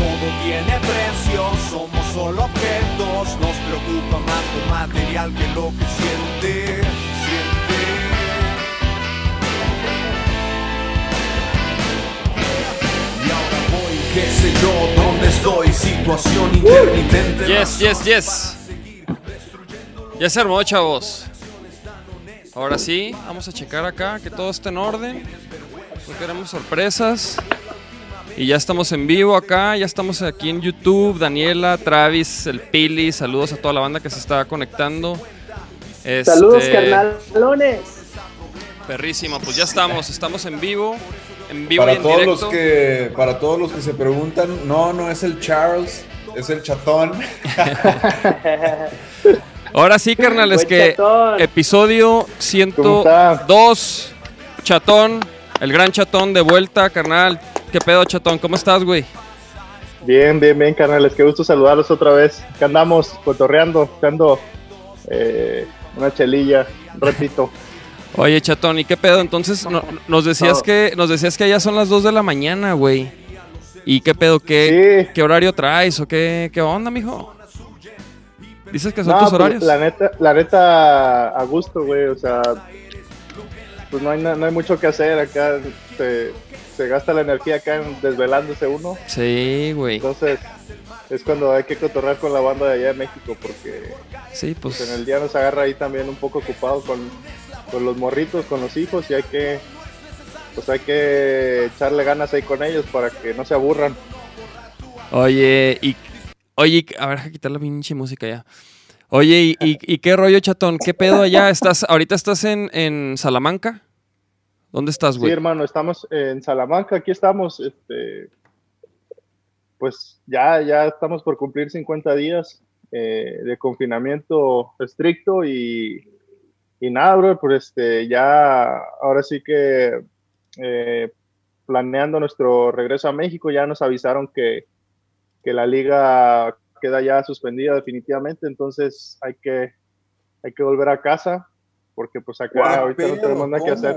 Todo tiene precio, somos solo objetos, nos preocupa más lo material que lo que siente, siente. Y ahora voy, qué sé yo, dónde estoy, situación intermitente. Yes, yes, yes. Ya se armó, chavos. Ahora sí, vamos a checar acá que todo esté en orden. No queremos sorpresas. Y ya estamos en vivo acá, ya estamos aquí en YouTube. Daniela, Travis, el Pili, saludos a toda la banda que se está conectando. Este, Saludos, carnalones. Perrísimo, pues ya estamos, estamos en vivo. En vivo y Para en todos, directo. los que, para todos los que se preguntan, no, no es el Charles, es el chatón. Ahora sí, carnal, es que chatón. episodio ¿Cómo está? 102, chatón, el gran chatón de vuelta, carnal. ¿Qué pedo, chatón? ¿Cómo estás, güey? Bien, bien, bien, carnales. Qué gusto saludarlos otra vez. Que andamos cotorreando, echando eh, una chelilla, un ratito. Oye, chatón, ¿y qué pedo? Entonces no- nos decías No. que nos decías que ya son las 2 de la mañana, güey. ¿Y qué pedo? ¿Qué, Sí. qué horario traes o qué, qué onda, mijo? Dices que son No, tus pues, horarios. La neta, la neta, a gusto, güey. O sea, pues no hay, no hay mucho que hacer acá. Se, se gasta la energía acá en desvelándose uno. Sí, güey. Entonces, es cuando hay que cotorrear con la banda de allá de México, porque Sí, pues, en el día nos agarra ahí también un poco ocupado con, con los morritos, con los hijos, y hay que, pues hay que echarle ganas ahí con ellos para que no se aburran. Oye, y. Oye, a ver, deja quitar la pinche música ya. Oye, ¿y, y, y qué rollo, chatón? ¿Qué pedo allá? ¿Estás, ahorita estás en, en Salamanca? ¿Dónde estás, Sí, güey? hermano, estamos en Salamanca, aquí estamos, este, pues ya, ya estamos por cumplir 50 días eh, de confinamiento estricto y, y nada, bro, pues este, ya ahora sí que eh, planeando nuestro regreso a México, ya nos avisaron que, que la liga queda ya suspendida definitivamente, entonces hay que, hay que volver a casa, porque pues acá ahorita no tenemos nada que hacer.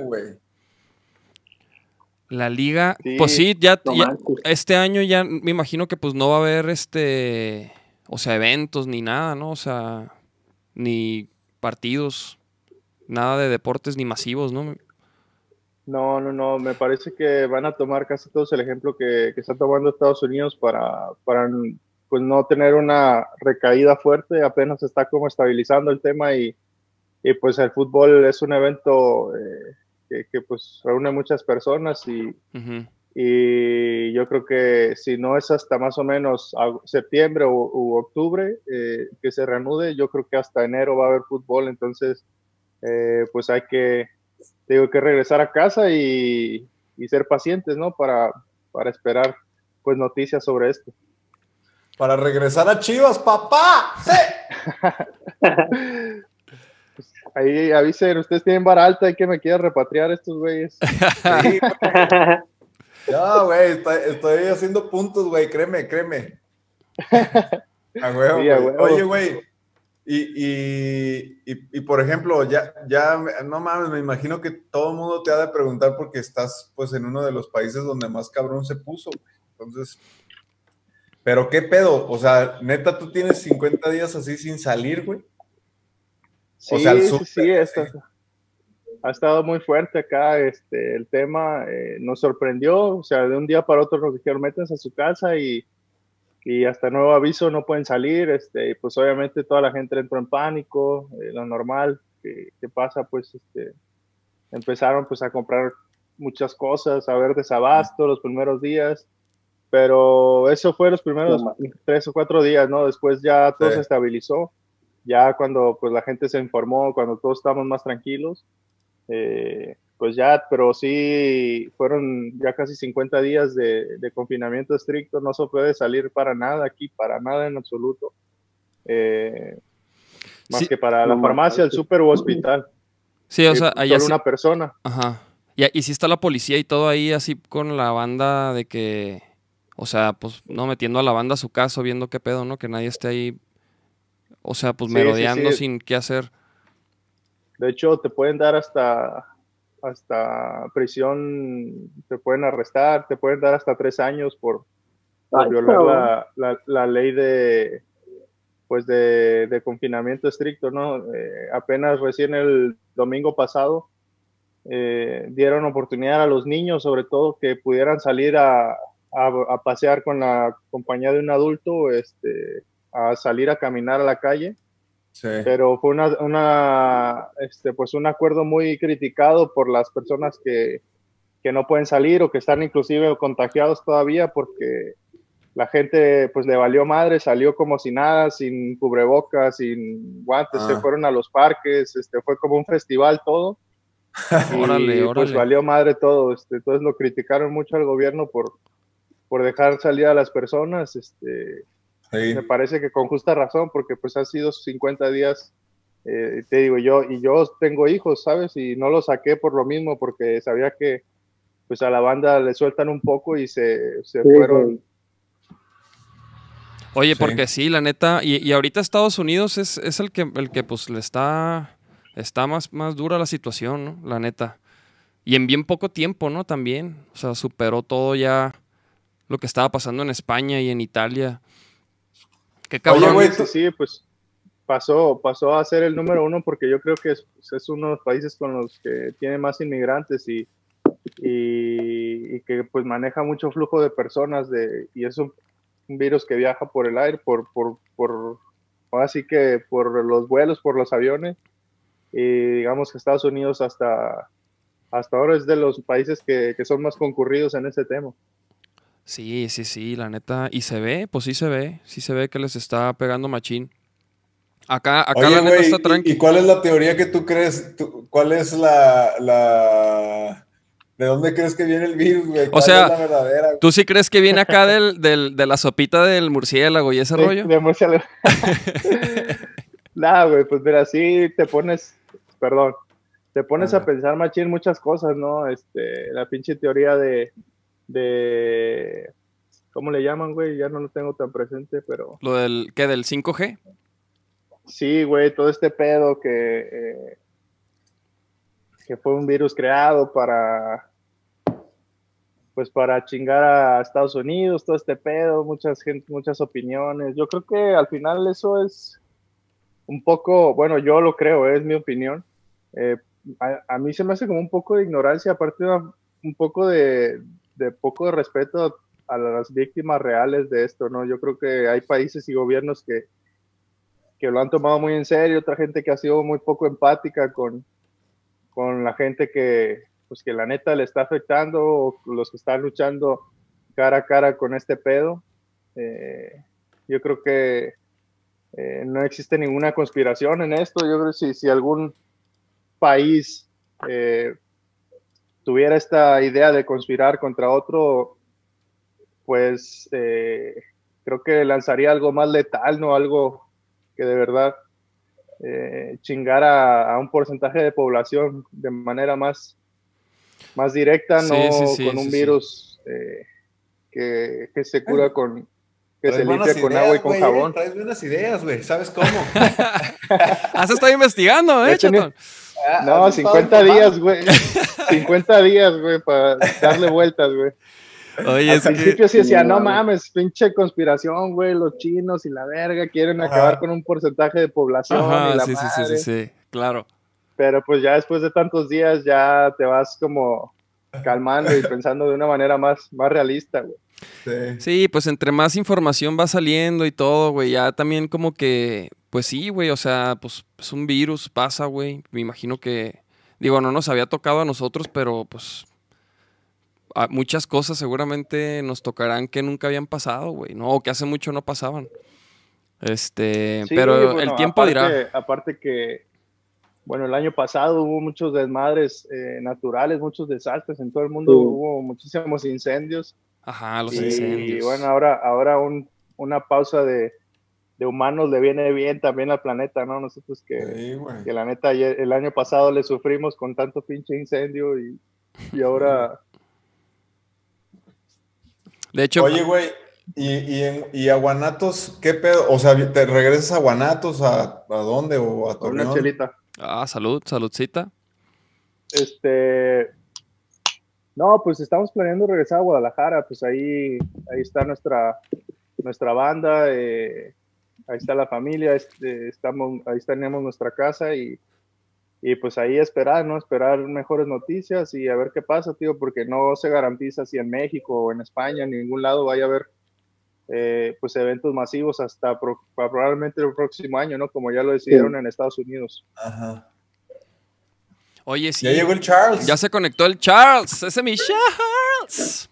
La liga. Sí, pues sí, ya, este año ya me imagino que pues no va a haber este. O sea, eventos ni nada, ¿no? O sea, ni partidos, nada de deportes ni masivos, ¿no? No, no, no, me parece que van a tomar casi todos el ejemplo que, que está tomando Estados Unidos para, para pues no tener una recaída fuerte, apenas está como estabilizando el tema y, y pues el fútbol es un evento eh, que, que, pues reúne muchas personas y, y yo creo que si no es hasta más o menos septiembre u, u octubre eh, que se reanude, yo creo que hasta enero va a haber fútbol, entonces eh, pues hay que, tengo que regresar a casa y, y ser pacientes, ¿no? Para, para esperar pues noticias sobre esto. Para regresar a Chivas, papá. ¡Sí! Ahí avisen, ustedes tienen vara alta y que me quieran repatriar estos güeyes. Sí. No, güey, estoy, haciendo puntos, güey, créeme, créeme. A huevo, Sí, a güey. huevo. Oye, güey, y, y, y, y, por ejemplo, ya, ya, no mames, me imagino que todo el mundo te ha de preguntar porque estás, pues, en uno de los países donde más cabrón se puso, güey. Entonces, pero qué pedo, o sea, neta, tú tienes 50 días así sin salir, güey. Sí, O sea, sí, sí, está- sí. ha estado muy fuerte acá este, el tema. eh, nos sorprendió, o sea, de un día para otro nos dijeron, métanse a su casa y, y hasta nuevo aviso no pueden salir. Este, y pues obviamente toda la gente entró en pánico, eh, lo normal que, que pasa, pues este, empezaron pues a comprar muchas cosas, a ver desabasto los primeros días. Pero eso fue los primeros tres o cuatro días, ¿no? Después ya todo Sí. se estabilizó ya cuando pues la gente se informó, cuando todos estábamos más tranquilos, eh, pues ya, pero sí fueron ya casi 50 días de, de confinamiento estricto, no se puede salir para nada aquí, para nada en absoluto. Eh, más Sí. que para la farmacia, el súper o hospital. Sí, o Sí, sea, solo allá sí- una persona. Ajá. Y, y sí está la policía y todo ahí así con la banda de que, o sea, pues no metiendo a la banda a su caso, viendo qué pedo, ¿no? Que nadie esté ahí, o sea, pues Sí, merodeando sí. sin qué hacer. De hecho, te pueden dar hasta, hasta prisión, te pueden arrestar, te pueden dar hasta tres años por, por Ay, violar la- la ley de pues de, de confinamiento estricto, ¿no? Eh, apenas recién el domingo pasado eh, dieron oportunidad a los niños, sobre todo, que pudieran salir a, a- a pasear con la compañía de un adulto, este, a salir a caminar a la calle Sí. pero fue una, una, este, pues un acuerdo muy criticado por las personas que, que no pueden salir o que están inclusive contagiados todavía porque la gente pues le valió madre, salió como si nada, sin cubrebocas, sin guantes, Ah. se fueron a los parques, este, fue como un festival todo. y Órale, pues órale. valió madre todo, este, entonces lo criticaron mucho al gobierno por, por dejar salir a las personas, este, Sí. me parece que con justa razón, porque pues han sido 50 días, eh, te digo yo, y yo tengo hijos, ¿sabes? Y no los saqué por lo mismo, porque sabía que pues a la banda le sueltan un poco y se, se Sí, fueron. Oye, Sí. porque sí, la neta, y, y ahorita Estados Unidos es, es el que, el que pues le está, está más, más dura la situación, ¿no? La neta. Y en bien poco tiempo, ¿no? También. O sea, superó todo ya lo que estaba pasando en España y en Italia. Qué cabrón. Oye, güey, Sí, tú- sí, pues pasó, pasó a ser el número uno porque yo creo que es, pues, es uno de los países con los que tiene más inmigrantes y, y, y que pues maneja mucho flujo de personas de, y es un, un virus que viaja por el aire, por, por, por, ahora sí que por los vuelos, por los aviones. Y digamos que Estados Unidos hasta, hasta ahora es de los países que, que son más concurridos en ese tema. Sí, sí, sí, la neta. Y se ve, pues sí se ve. Sí se ve que les está pegando machín. Acá, acá Oye, la neta está ¿y- tranqui. ¿y, cuál es la teoría que tú crees? tú- ¿Cuál es la, la... ¿De dónde crees que viene el virus, güey? ¿Cuál sea, es la verdadera? güey? ¿Tú sí crees que viene acá del, del- de la sopita del murciélago y ese De- rollo? de murciélago. Nada, güey, pues mira, sí te pones, perdón, te pones a pensar, machín, muchas cosas, ¿no? Este, la pinche teoría de, de, ¿cómo le llaman, güey? Ya no lo tengo tan presente, pero Lo del, ¿qué? ¿Del 5G? sí, güey, todo este pedo que, eh, que fue un virus creado para, pues para chingar a Estados Unidos, todo este pedo, muchas gente, muchas opiniones. Yo creo que al final eso es un poco, bueno, yo lo creo, es mi opinión. Eh, a, a mí se me hace como un poco de ignorancia, aparte de un poco de, de poco respeto a las víctimas reales de esto, ¿no? Yo creo que hay países y gobiernos que, que lo han tomado muy en serio, otra gente que ha sido muy poco empática con, con la gente que, pues que la neta le está afectando, o los que están luchando cara a cara con este pedo. Eh, yo creo que eh, no existe ninguna conspiración en esto. Yo creo que si, si algún país eh, tuviera esta idea de conspirar contra otro, pues eh, creo que lanzaría algo más letal, ¿no? Algo que de verdad eh, chingara a un porcentaje de población de manera más, más directa, Sí, no sí, sí, con un sí, sí. virus eh, que, que se cura con, que Traes se limpia con ideas, agua y con jabón. Traes buenas ideas, güey. ¿Sabes cómo? Has estado investigando, ¿eh, chatón? No, ¿Has estado 50 informado? días, güey. 50 días, güey, para darle vueltas, güey. Oye, Al es que... principio sí decía, no No, mames, pinche conspiración, güey, los chinos y la verga quieren Ajá. acabar con un porcentaje de población y la sí, sí, sí, sí, sí, claro. Pero pues ya después de tantos días ya te vas como calmando y pensando de una manera más, más realista, güey. Sí. Sí, pues entre más información va saliendo y todo, güey, ya también como que, pues sí, güey, o sea, pues es un virus, pasa, güey. Me imagino que, digo, no nos había tocado a nosotros, pero pues a- muchas cosas seguramente nos tocarán que nunca habían pasado, güey, ¿no? O que hace mucho no pasaban. Este, Sí, pero bueno, el tiempo aparte, dirá. Aparte que, bueno, el año pasado hubo muchos desmadres eh, naturales, muchos desastres en todo el mundo, hubo muchísimos incendios. Ajá, los y, incendios. bueno, ahora, ahora un- una pausa de, de humanos le viene bien también al planeta, ¿no? Nosotros que, Sí, que la neta el año pasado le sufrimos con tanto pinche incendio y, y ahora de hecho, Oye, güey, ¿y, y, en- y a Guanatos qué pedo? O sea, ¿te regresas a Guanatos? ¿A, a dónde? ¿O a con una Torreón? chelita. ah, salud, saludcita. Este, no, pues estamos planeando regresar a Guadalajara, pues ahí, ahí está nuestra, nuestra banda, eh, ahí está la familia, este, estamos, ahí tenemos nuestra casa y, y pues ahí esperar, ¿no? Esperar mejores noticias y a ver qué pasa, tío, porque no se garantiza si en México o en España, en ningún lado vaya a haber eh, pues eventos masivos hasta pro- probablemente el próximo año, ¿no? Como ya lo decidieron en Estados Unidos. Ajá. Oye, sí. Ya llegó el Charles. Ya se conectó el Charles. Ese es mi Charles.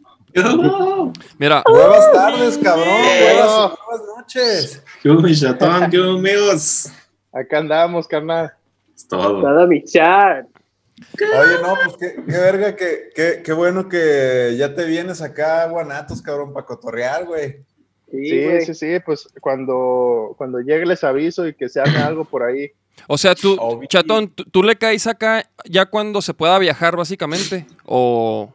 Mira, Buenas tardes, cabrón. Eh. Buenas, buenas noches. ¿Qué hubo, mi chatón? ¿Qué hubo, amigos? Acá andamos, carnal. Es todo. Nada, mi chat. Oye, no, pues qué, qué verga, que, qué, qué bueno que ya te vienes acá a Guanatos, cabrón, para cotorrear, güey. Sí, Sí, güey. sí, sí, pues cuando, cuando llegue les aviso y que se haga algo por ahí. o sea, tú, Obi. Chatón, tú, tú le caes acá ya cuando se pueda viajar, básicamente. O.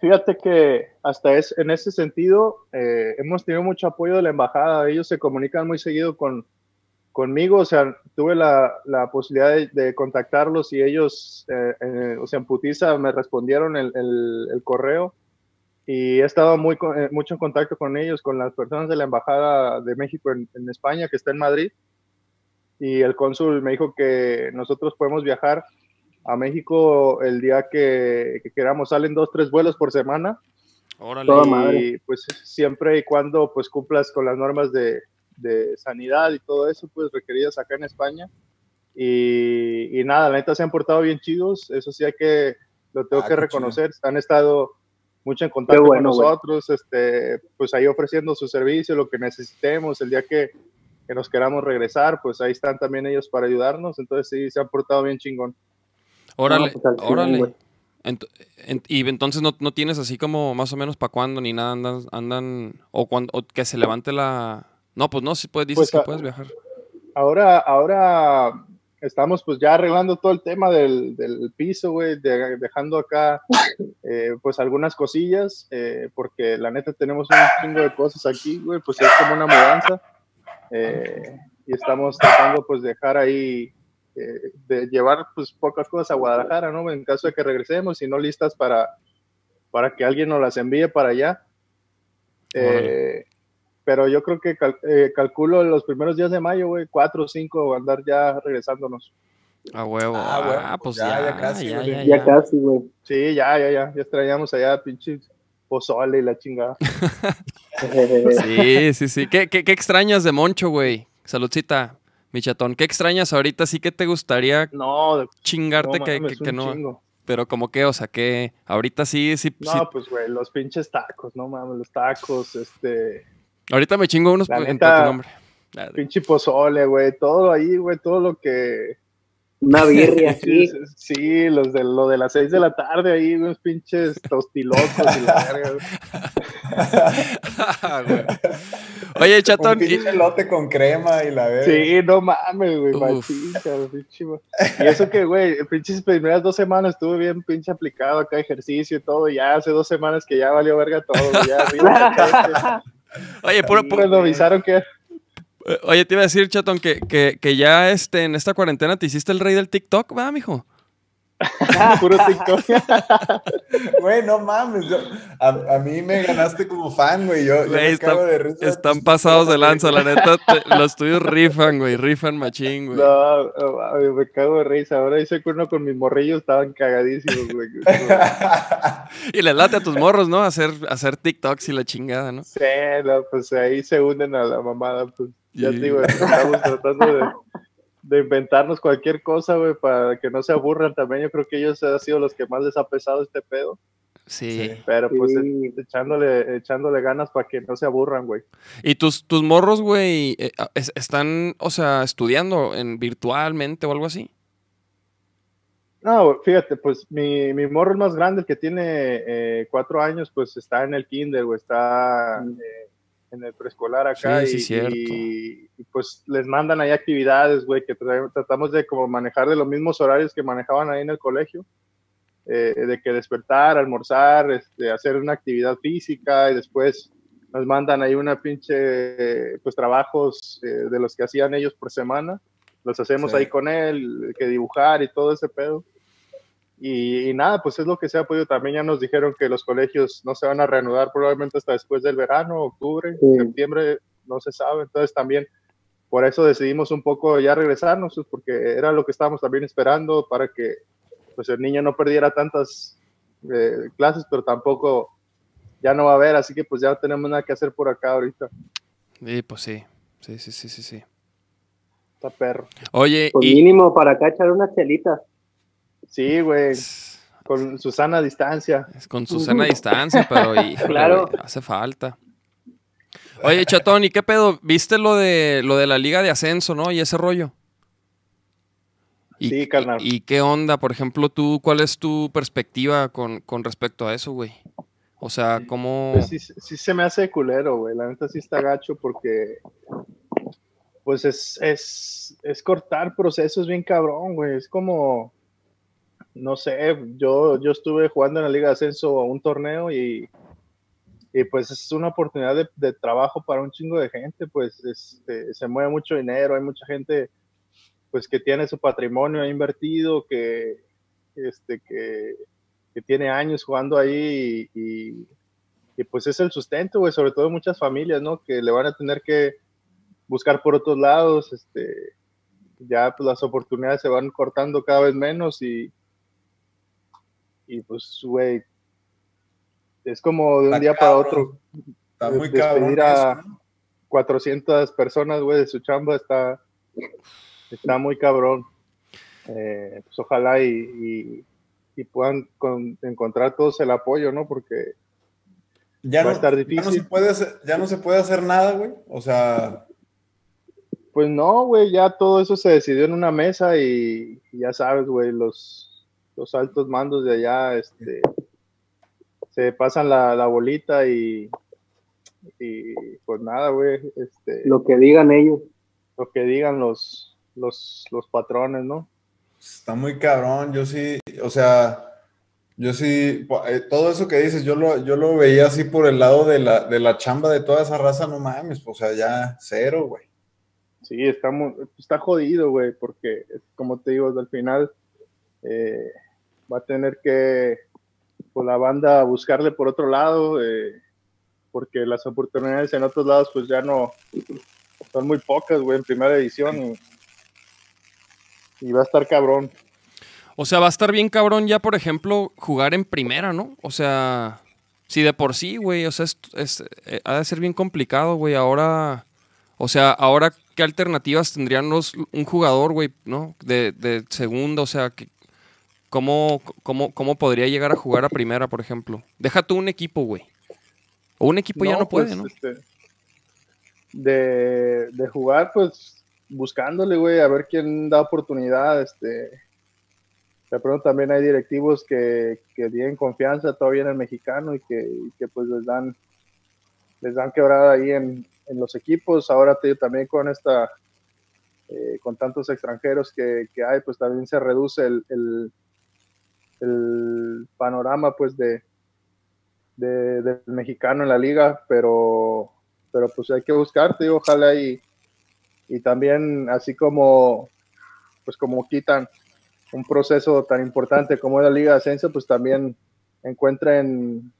Fíjate que hasta es, en ese sentido eh, hemos tenido mucho apoyo de la embajada. Ellos se comunican muy seguido con, conmigo. O sea, tuve la, la posibilidad de, de contactarlos y ellos, eh, eh, o sea, en Putiza me respondieron el, el- el correo y he estado muy, eh, mucho en contacto con ellos, con las personas de la embajada de México en, en España, que está en Madrid. Y el cónsul me dijo que nosotros podemos viajar a México el día que, que queramos. Salen dos, tres vuelos por semana. Órale. Y pues siempre y cuando pues cumplas con las normas de, de sanidad y todo eso, pues requeridas acá en España. Y, y nada, la neta se han portado bien chidos. Eso sí hay que, lo tengo Ah, que reconocer. Han estado mucho en contacto bueno, con nosotros, este, pues ahí ofreciendo su servicio, lo que necesitemos, el día que, que nos queramos regresar, pues ahí están también ellos para ayudarnos. Entonces sí, se han portado bien chingón. Órale, No, pues, órale. güey. Ent- en- y entonces no, no tienes así como más o menos para cuándo ni nada andan, andan o cuando o que se levante la no pues no si puedes dices Pues, que a- puedes viajar Ahora, ahora estamos pues ya arreglando todo el tema del, del piso, güey, de- dejando acá eh, pues algunas cosillas, eh, porque la neta tenemos un chingo de cosas aquí, güey, pues es como una mudanza. eh, y estamos tratando pues dejar ahí, eh, de llevar pues pocas cosas a Guadalajara, ¿no? En caso de que regresemos y no listas para, para que alguien nos las envíe para allá. Eh, pero yo creo que cal- eh, calculo los primeros días de mayo, güey, cuatro o cinco, andar ya regresándonos. a huevo Ah, ah, bueno, pues pues ya ya, ya casi, ya, güey. ya, Ya ya. casi, güey. Sí, ya, ya, ya, ya extrañamos allá, pinche pozole y la chingada. sí sí sí ¿Qué, qué, qué extrañas de Moncho güey saludcita mi chatón. Qué extrañas ahorita sí que te gustaría No, chingarte no que, mames, que- que un no. chingo. pero como que o sea que ahorita sí sí, No, sí. pues, güey, los pinches tacos, no mames, los tacos, este, ahorita me chingo unos La en neta- tu nombre. Pinche pozole, güey, todo ahí, güey, todo lo que... Una birria Sí, aquí. sí, los de, lo de las seis de la tarde ahí, unos pinches tostilotos y la verga, oye Un chatón y- pinche elote con crema y la verga. Sí, no mames, güey. Y eso que, güey, pinches primeras dos semanas estuve bien pinche aplicado acá, ejercicio y todo, y ya hace dos semanas que ya valió verga todo, ya arriba, oye puro, cuando avisaron que... Eh, Oye, te iba a decir, Chatón, que, que, que ya este, en esta cuarentena te hiciste el rey del TikTok, ¿va, mijo? Puro TikTok. Güey, no mames. yo- a, a mí me ganaste como fan, güey. Yo, yo están- cago de risa. Están pasados de lanza, la neta. te- los tuyos rifan, güey. Rifan machín, güey. No, me cago de risa. Ahora hice uno con mis morrillos estaban cagadísimos, güey. Y le late a tus morros, ¿no? Hacer, hacer TikToks y la chingada, ¿no? Sí, no, pues ahí se unen a la mamada, pues. Ya Y- te digo, estamos tratando de, de inventarnos cualquier cosa, güey, para que no se aburran también. Yo creo que ellos han sido los que más les ha pesado este pedo. Sí. Sí. Pero pues Sí. echándole, echándole ganas para que no se aburran, güey. Y tus, tus morros, güey, eh, es- están, o sea, estudiando en virtualmente o algo así. No, fíjate, pues mi, mi morro más grande, el que tiene eh, cuatro años, pues está en el kinder, o está eh, en el preescolar acá. Sí, y, cierto. y- y, pues les mandan ahí actividades, güey, que tra- tratamos de como manejar de los mismos horarios que manejaban ahí en el colegio. eh, de que despertar, almorzar, este, hacer una actividad física y después nos mandan ahí una pinche, pues trabajos eh, de los que hacían ellos por semana. Los hacemos Sí. ahí con él, que dibujar y todo ese pedo. Y, y nada, pues es lo que se ha podido. También ya nos dijeron que los colegios no se van a reanudar probablemente hasta después del verano, octubre, Sí. septiembre, no se sabe. Entonces también por eso decidimos un poco ya regresarnos, pues, porque era lo que estábamos también esperando para que pues el niño no perdiera tantas eh, clases, pero tampoco ya no va a haber, así que pues ya no tenemos nada que hacer por acá ahorita. Sí, pues sí. Sí, sí, sí, sí, sí. Está perro. Oye, Pues y... mínimo para acá echar unas chelitas. Sí, güey, con Susana a distancia. Es con su sana distancia, pero Claro. hace falta. Oye, Chatón, ¿y qué pedo? ¿Viste lo de lo de la liga de ascenso, no? Y ese rollo. ¿Y, Sí, carnal. ¿Y, y qué onda? Por ejemplo, tú, ¿cuál es tu perspectiva con, con respecto a eso, güey? O sea, ¿cómo...? Pues sí, sí se me hace culero, güey. La neta sí está gacho porque, pues es, es, es cortar procesos bien cabrón, güey. Es como, no sé, yo, yo estuve jugando en la Liga de Ascenso a un torneo y, y pues es una oportunidad de, trabajo para un chingo de gente, pues este, se mueve mucho dinero, hay mucha gente pues que tiene su patrimonio invertido, que, este, que, que tiene años jugando ahí y, y- pues es el sustento, sobre todo muchas familias, ¿no? Que le van a tener que buscar por otros lados, este, ya pues las oportunidades se van cortando cada vez menos y, y pues, güey, es como de un Está día para otro. Está muy Despedir cabrón a- eso, ¿no? 400 personas, güey, de su chamba está, está muy cabrón. Eh, pues ojalá y, y- y puedan con- encontrar todos el apoyo, ¿no? Porque Ya Va a no, estar ya no difícil. se puede hacer, ya no se puede hacer nada, güey. O sea, Pues no, güey, ya todo eso se decidió en una mesa y, y ya sabes, güey, los, los altos mandos de allá, este, se pasan la, la bolita y, y pues nada, güey, este, lo, Lo que digan ellos. que digan los, los, los patrones, ¿no? está muy cabrón. Yo sí, o sea, yo sí, eh, todo eso que dices, yo lo, yo lo veía así por el lado de la, de la chamba de toda esa raza, no mames, o sea, ya cero, güey. Sí, está, muy- está jodido, güey, porque como te digo, al final eh, va a tener que, pues la banda buscarle por otro lado, eh, porque las oportunidades en otros lados pues ya no, son muy pocas, güey, en primera edición y, va a estar cabrón. O sea, va a estar bien cabrón ya, por ejemplo, jugar en primera, ¿no? O sea, si de por sí, güey, o sea, es, eh, ha de ser bien complicado, güey. Ahora, o sea, ahora, ¿qué alternativas tendrían un jugador, güey, ¿no? De, de segunda, o sea, que, ¿cómo, cómo, ¿cómo podría llegar a jugar a primera, por ejemplo? Deja tú un equipo, güey. O un equipo ya no puede, pues, ¿no? este, de, de jugar, pues buscándole, güey, a ver quién da oportunidad. Este, de pronto también hay directivos que, que tienen confianza todavía en el mexicano y que, y que, pues les dan, les dan quebrada ahí en, en los equipos. Ahora te también con esta, eh, con tantos extranjeros que, que hay, pues también se reduce el, el, el panorama, pues de, de- del mexicano en la liga, pero, pero pues hay que buscarte, ojalá y, y también así como pues como quitan un proceso tan importante como es la Liga de Ascenso, pues también encuentren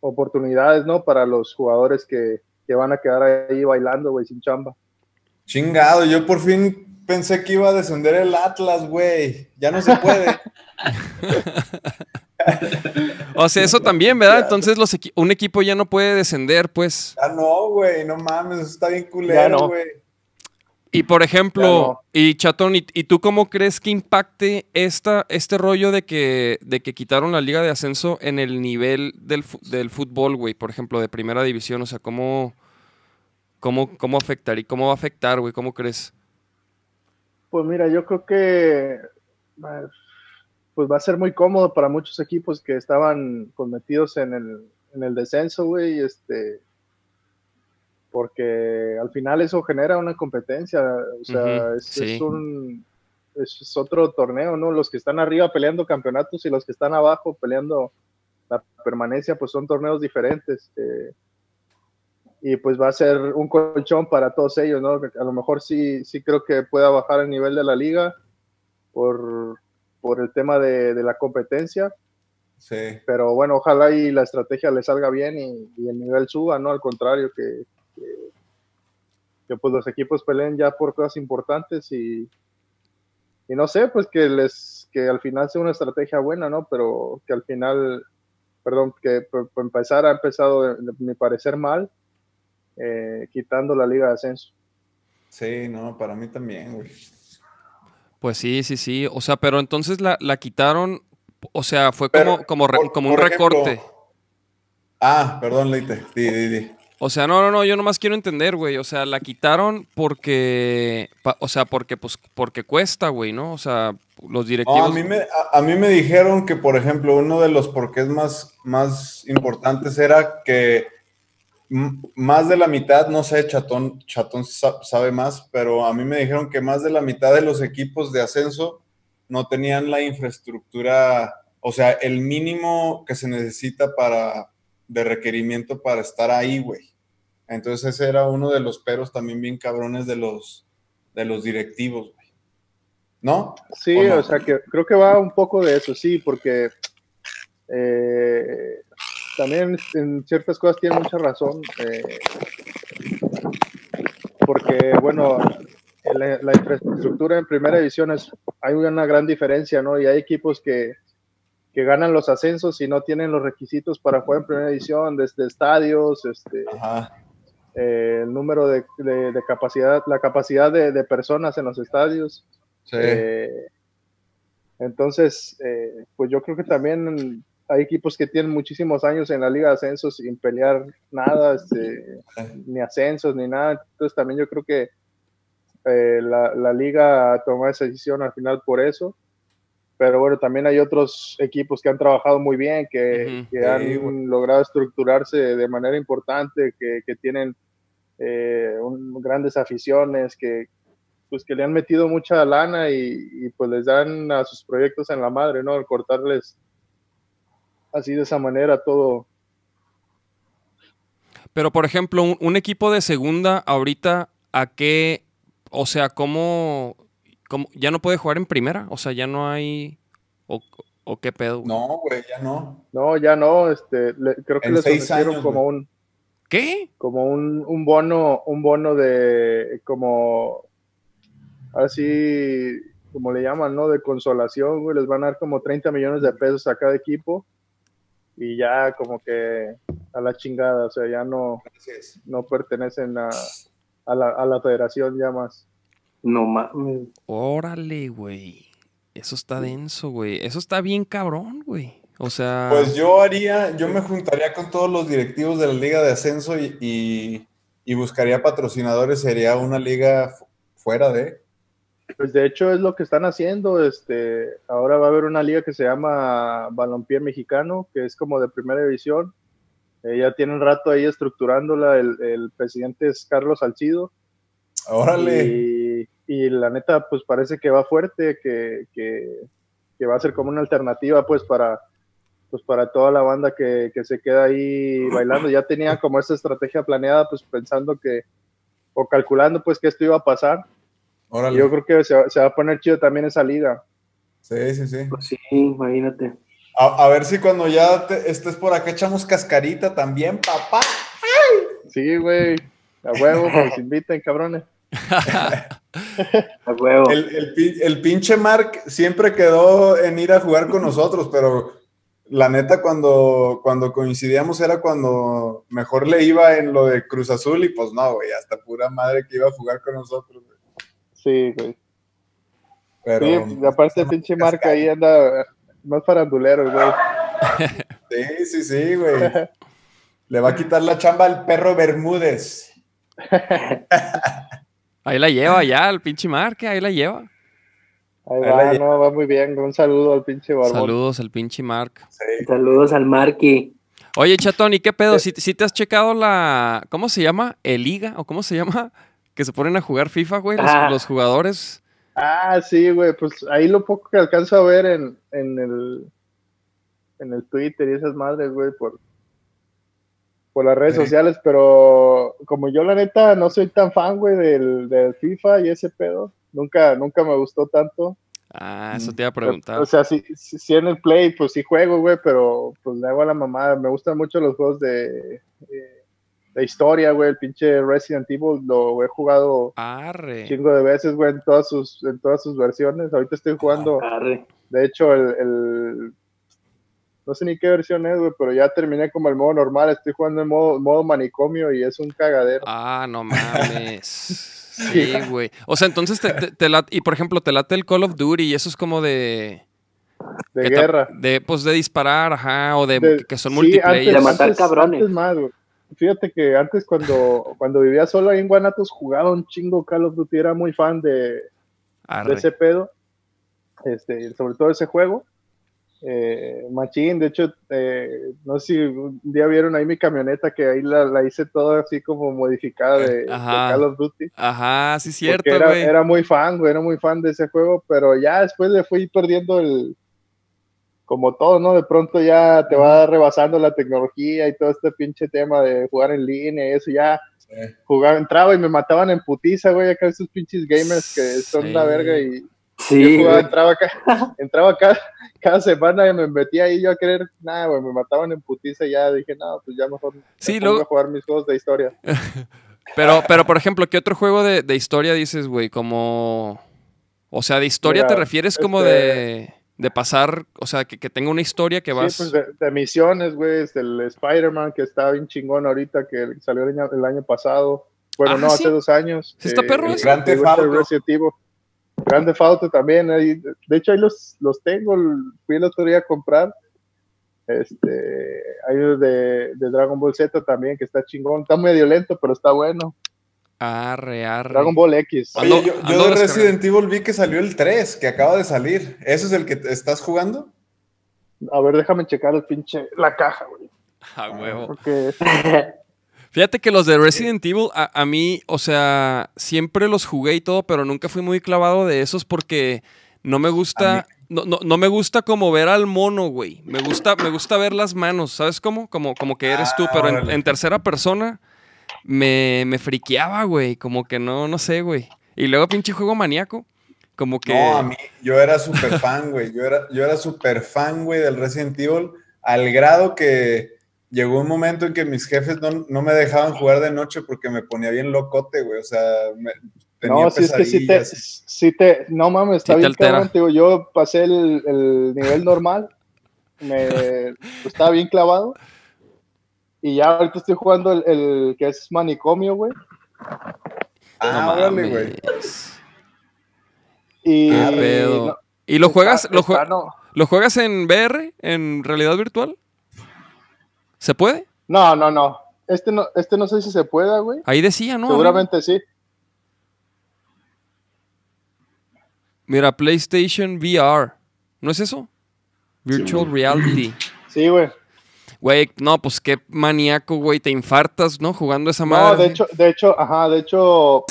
oportunidades, ¿no? Para los jugadores que, que van a quedar ahí bailando, güey, sin chamba. Chingado, yo por fin pensé que iba a descender el Atlas, güey. Ya no se puede. O sea, eso también, ¿verdad? Entonces los equi- un equipo ya no puede descender, pues. Ya no, güey, no mames, eso está bien Ya culero, no. güey. Y por ejemplo, no. y Chatón, ¿y, y tú cómo crees que impacte esta, este rollo de que, de que quitaron la liga de ascenso en el nivel del, del fútbol, güey? Por ejemplo, de primera división. O sea, ¿cómo, cómo, cómo afectar y cómo va a afectar, güey? ¿Cómo crees? Pues mira, yo creo que eh, pues va a ser muy cómodo para muchos equipos que estaban pues, metidos en el, en el descenso, güey, este, porque al final eso genera una competencia, o sea, es, sí. es un es, es otro torneo, ¿no? Los que están arriba peleando campeonatos y los que están abajo peleando la permanencia, pues son torneos diferentes. eh, y pues va a ser un colchón para todos ellos, ¿no? A lo mejor sí, sí creo que pueda bajar el nivel de la liga por, por el tema de, de la competencia, Sí. pero bueno, ojalá y la estrategia le salga bien y, y el nivel suba, ¿no? Al contrario, que, que, que, pues los equipos peleen ya por cosas importantes y, y no sé, pues que les que al final sea una estrategia buena, ¿no? Pero que al final, perdón, que por, por empezar ha empezado, de, mi parecer, mal, eh, quitando la liga de ascenso. Sí, no, para mí también, güey. Pues sí, sí, sí. O sea, pero entonces la, la quitaron, o sea, fue Pero, como, como, re- por- como un ejemplo- recorte. Ah, perdón, Leite. Di, di, di. O sea, no, no, no, yo nomás quiero entender, güey. O sea, la quitaron porque, pa- o sea, porque, pues, porque cuesta, güey, ¿no? O sea, los No, directivos. a mí, me, a, a mí me dijeron que, por ejemplo, uno de los porqués más, más importantes era que más de la mitad, no sé, Chatón, Chatón sa- sabe más, pero a mí me dijeron que más de la mitad de los equipos de ascenso no tenían la infraestructura, o sea, el mínimo que se necesita para, de requerimiento para estar ahí, güey. Entonces ese era uno de los peros también bien cabrones de los, de los directivos, güey. ¿No? Sí, ¿O no? o sea, que creo que va un poco de eso, sí, porque eh, también en ciertas cosas tiene mucha razón, eh, porque, bueno, la, la infraestructura en primera división es, hay una gran diferencia, ¿no? Y hay equipos que, que ganan los ascensos y no tienen los requisitos para jugar en primera división, desde estadios, este, eh, el número de, de- de capacidad, la capacidad de, de personas en los estadios. Sí. Eh, entonces, eh, pues yo creo que también hay equipos que tienen muchísimos años en la Liga de Ascensos sin pelear nada, este, ni ascensos, ni nada. Entonces también yo creo que eh, la, la liga tomó esa decisión al final por eso. Pero bueno, también hay otros equipos que han trabajado muy bien, que, Ujú. que Sí, han logrado estructurarse de manera importante, que, que tienen eh, un- grandes aficiones, que pues que le han metido mucha lana y, y, pues les dan a sus proyectos en la madre, ¿no? Al cortarles así de esa manera todo. Pero, por ejemplo, un, un equipo de segunda, ahorita, ¿a qué? O sea, ¿cómo, cómo- ¿Ya no puede jugar en primera? O sea, ya no hay. ¿O, o qué pedo? güey? No, güey, ya no. No, ya no, este, le- creo que En les seis ofrecieron años, como güey. un ¿Qué? como un, un bono, un bono de como ahora sí, como le llaman, ¿no? De consolación, güey, les van a dar como 30 millones de pesos a cada equipo y ya como que a la chingada, o sea, ya no, Gracias. no pertenecen a, a, la, a la federación ya más. No mames. Órale, güey. Eso está denso, güey. Eso está bien cabrón, güey. O sea. Pues yo haría, yo me juntaría con todos los directivos de la liga de ascenso y, y- y buscaría patrocinadores. Sería una liga fu- fuera de. Pues de hecho es lo que están haciendo, este, ahora va a haber una liga que se llama Balompié Mexicano, que es como de primera división, Eh, ya tienen rato ahí estructurándola, el, el presidente es Carlos Salcido, Órale. y, y la neta pues parece que va fuerte, que, que, que va a ser como una alternativa pues para, pues para toda la banda que, que se queda ahí bailando, ya tenía como esa estrategia planeada pues pensando que, o calculando pues que esto iba a pasar, Órale. yo creo que se va, se va a poner chido también esa liga. Sí, sí, sí. Pues sí, imagínate. A, a ver si cuando ya te- estés por acá echamos cascarita también, papá. Sí, güey. A huevo, que nos inviten, cabrones. A huevo. El, el pinche Mark siempre quedó en ir a jugar con nosotros, pero la neta cuando, cuando coincidíamos era cuando mejor le iba en lo de Cruz Azul y pues no, güey, hasta pura madre que iba a jugar con nosotros. Sí, güey. Pero, Sí, y aparte el pinche marca ahí anda más farandulero, güey. sí, sí, sí, güey. Le va a quitar la chamba al perro Bermúdez. Ahí la lleva ya, el pinche Marque, ahí la lleva. Ahí Ahí va, la no, va muy bien. Un saludo al pinche barbón. Saludos al pinche Mark. Sí. Saludos al Marky. Oye, Chatón, ¿y qué pedo? ¿Si, te has checado la. ¿Cómo se llama? ¿El Liga? ¿O cómo se llama? Que se ponen a jugar FIFA, güey, los, Ah. los jugadores. Ah, sí, güey, pues ahí lo poco que alcanzo a ver en, en el en el Twitter y esas madres, güey, por, por las redes Sí. sociales, pero como yo la neta no soy tan fan, güey, del, del FIFA y ese pedo, nunca, nunca me gustó tanto. Ah, eso te iba a preguntar. O sea, sí, sí, sí en el Play, pues sí juego, güey, pero pues le hago a la mamada. Me gustan mucho los juegos de, eh, de historia, güey, el pinche Resident Evil lo he jugado Arre. chingo de veces, güey, en todas sus, en todas sus versiones. Ahorita estoy jugando, Arre. de hecho, el, el- no sé ni qué versión es, güey, pero ya terminé como el modo normal. Estoy jugando en modo, modo manicomio y es un cagadero. Ah, no mames. Sí, güey. O sea, entonces te, te- te late- y por ejemplo, te late el Call of Duty y eso es como de. de guerra. De, pues de disparar, ajá, o de, De- que son sí, multiplayer. De matar cabrones. antes más, güey. Fíjate que antes cuando, cuando vivía solo ahí en Guanatos jugaba un chingo Call of Duty, era muy fan de, de ese pedo, este, sobre todo ese juego. Eh, Machín, de hecho, eh, no sé si un día vieron ahí mi camioneta que ahí la, la hice toda así como modificada de, de Ajá. Call of Duty. Ajá, sí, cierto, era, era muy fan, güey, era muy fan de ese juego, pero ya después le fui perdiendo el, como todo, ¿no? De pronto ya te va rebasando la tecnología y todo este pinche tema de jugar en línea y eso ya Sí. jugaba, entraba y me mataban en putiza, güey, acá esos pinches gamers que son Sí. la verga y yo Sí, jugaba, güey. entraba acá, entraba cada, cada semana y me metía ahí yo a querer, nada, güey, me mataban en putiza y ya dije, no, pues ya mejor Sí, luego- a jugar mis juegos de historia. Pero, pero, por ejemplo, ¿qué otro juego de, de historia dices, güey? Como. O sea, de historia Mira, te refieres como este- de. De pasar, o sea, que, que tenga una historia que vas. Sí, pues de, de misiones, güey, es el Spider-Man que está bien chingón ahorita, que salió el año, el año pasado. Bueno, Ah, no, ¿sí? hace dos años. ¿Sí está perro el este. Grande Auto también. ahí- de hecho, ahí los, los tengo. Fui el otro día a comprar. Este, hay uno de, de Dragon Ball Z también, que está chingón. Está medio lento, pero está bueno. Arre, arre. Dragon Ball X. Oye, Ando- yo, de. Resident Evil vi que salió el 3, que acaba de salir. ¿Ese es el que estás jugando? A ver, déjame checar el pinche, la caja, güey. A huevo. Porque Fíjate que los de Resident Evil, a, a mí, o sea, siempre los jugué y todo, pero nunca fui muy clavado de esos porque no me gusta, no, no, no me gusta como ver al mono, güey. Me gusta, me gusta ver las manos, ¿sabes cómo? Como, como que eres tú, Ah, pero en, órale. en tercera persona me, me friqueaba, güey. Como que no, no sé, güey. Y luego pinche juego maníaco. Como que. No, a mí, yo era súper fan, güey. Yo era, yo era súper fan, güey, del Resident Evil, al grado que llegó un momento en que mis jefes no, no me dejaban jugar de noche porque me ponía bien locote, güey. O sea, me, tenía No, si es que sí te, sí te, no mames, está bien cabrón, digo, yo pasé el, el nivel normal, me pues, estaba bien clavado, y ya ahorita estoy jugando el, el que es manicomio, güey, Ah, no órale, güey. y... ¿Y lo juegas, está- lo, está, jue- no. lo juegas en VR, en realidad virtual? ¿Se puede? no, no, no, este no, este no sé si se pueda, güey, Ahí decía, ¿no? seguramente sí, Mira, PlayStation VR. ¿No es eso? Virtual Reality. sí, güey, Güey, no, pues qué maníaco, güey. Te infartas, ¿no? Jugando esa madre. no, de hecho, de hecho, ajá, de hecho,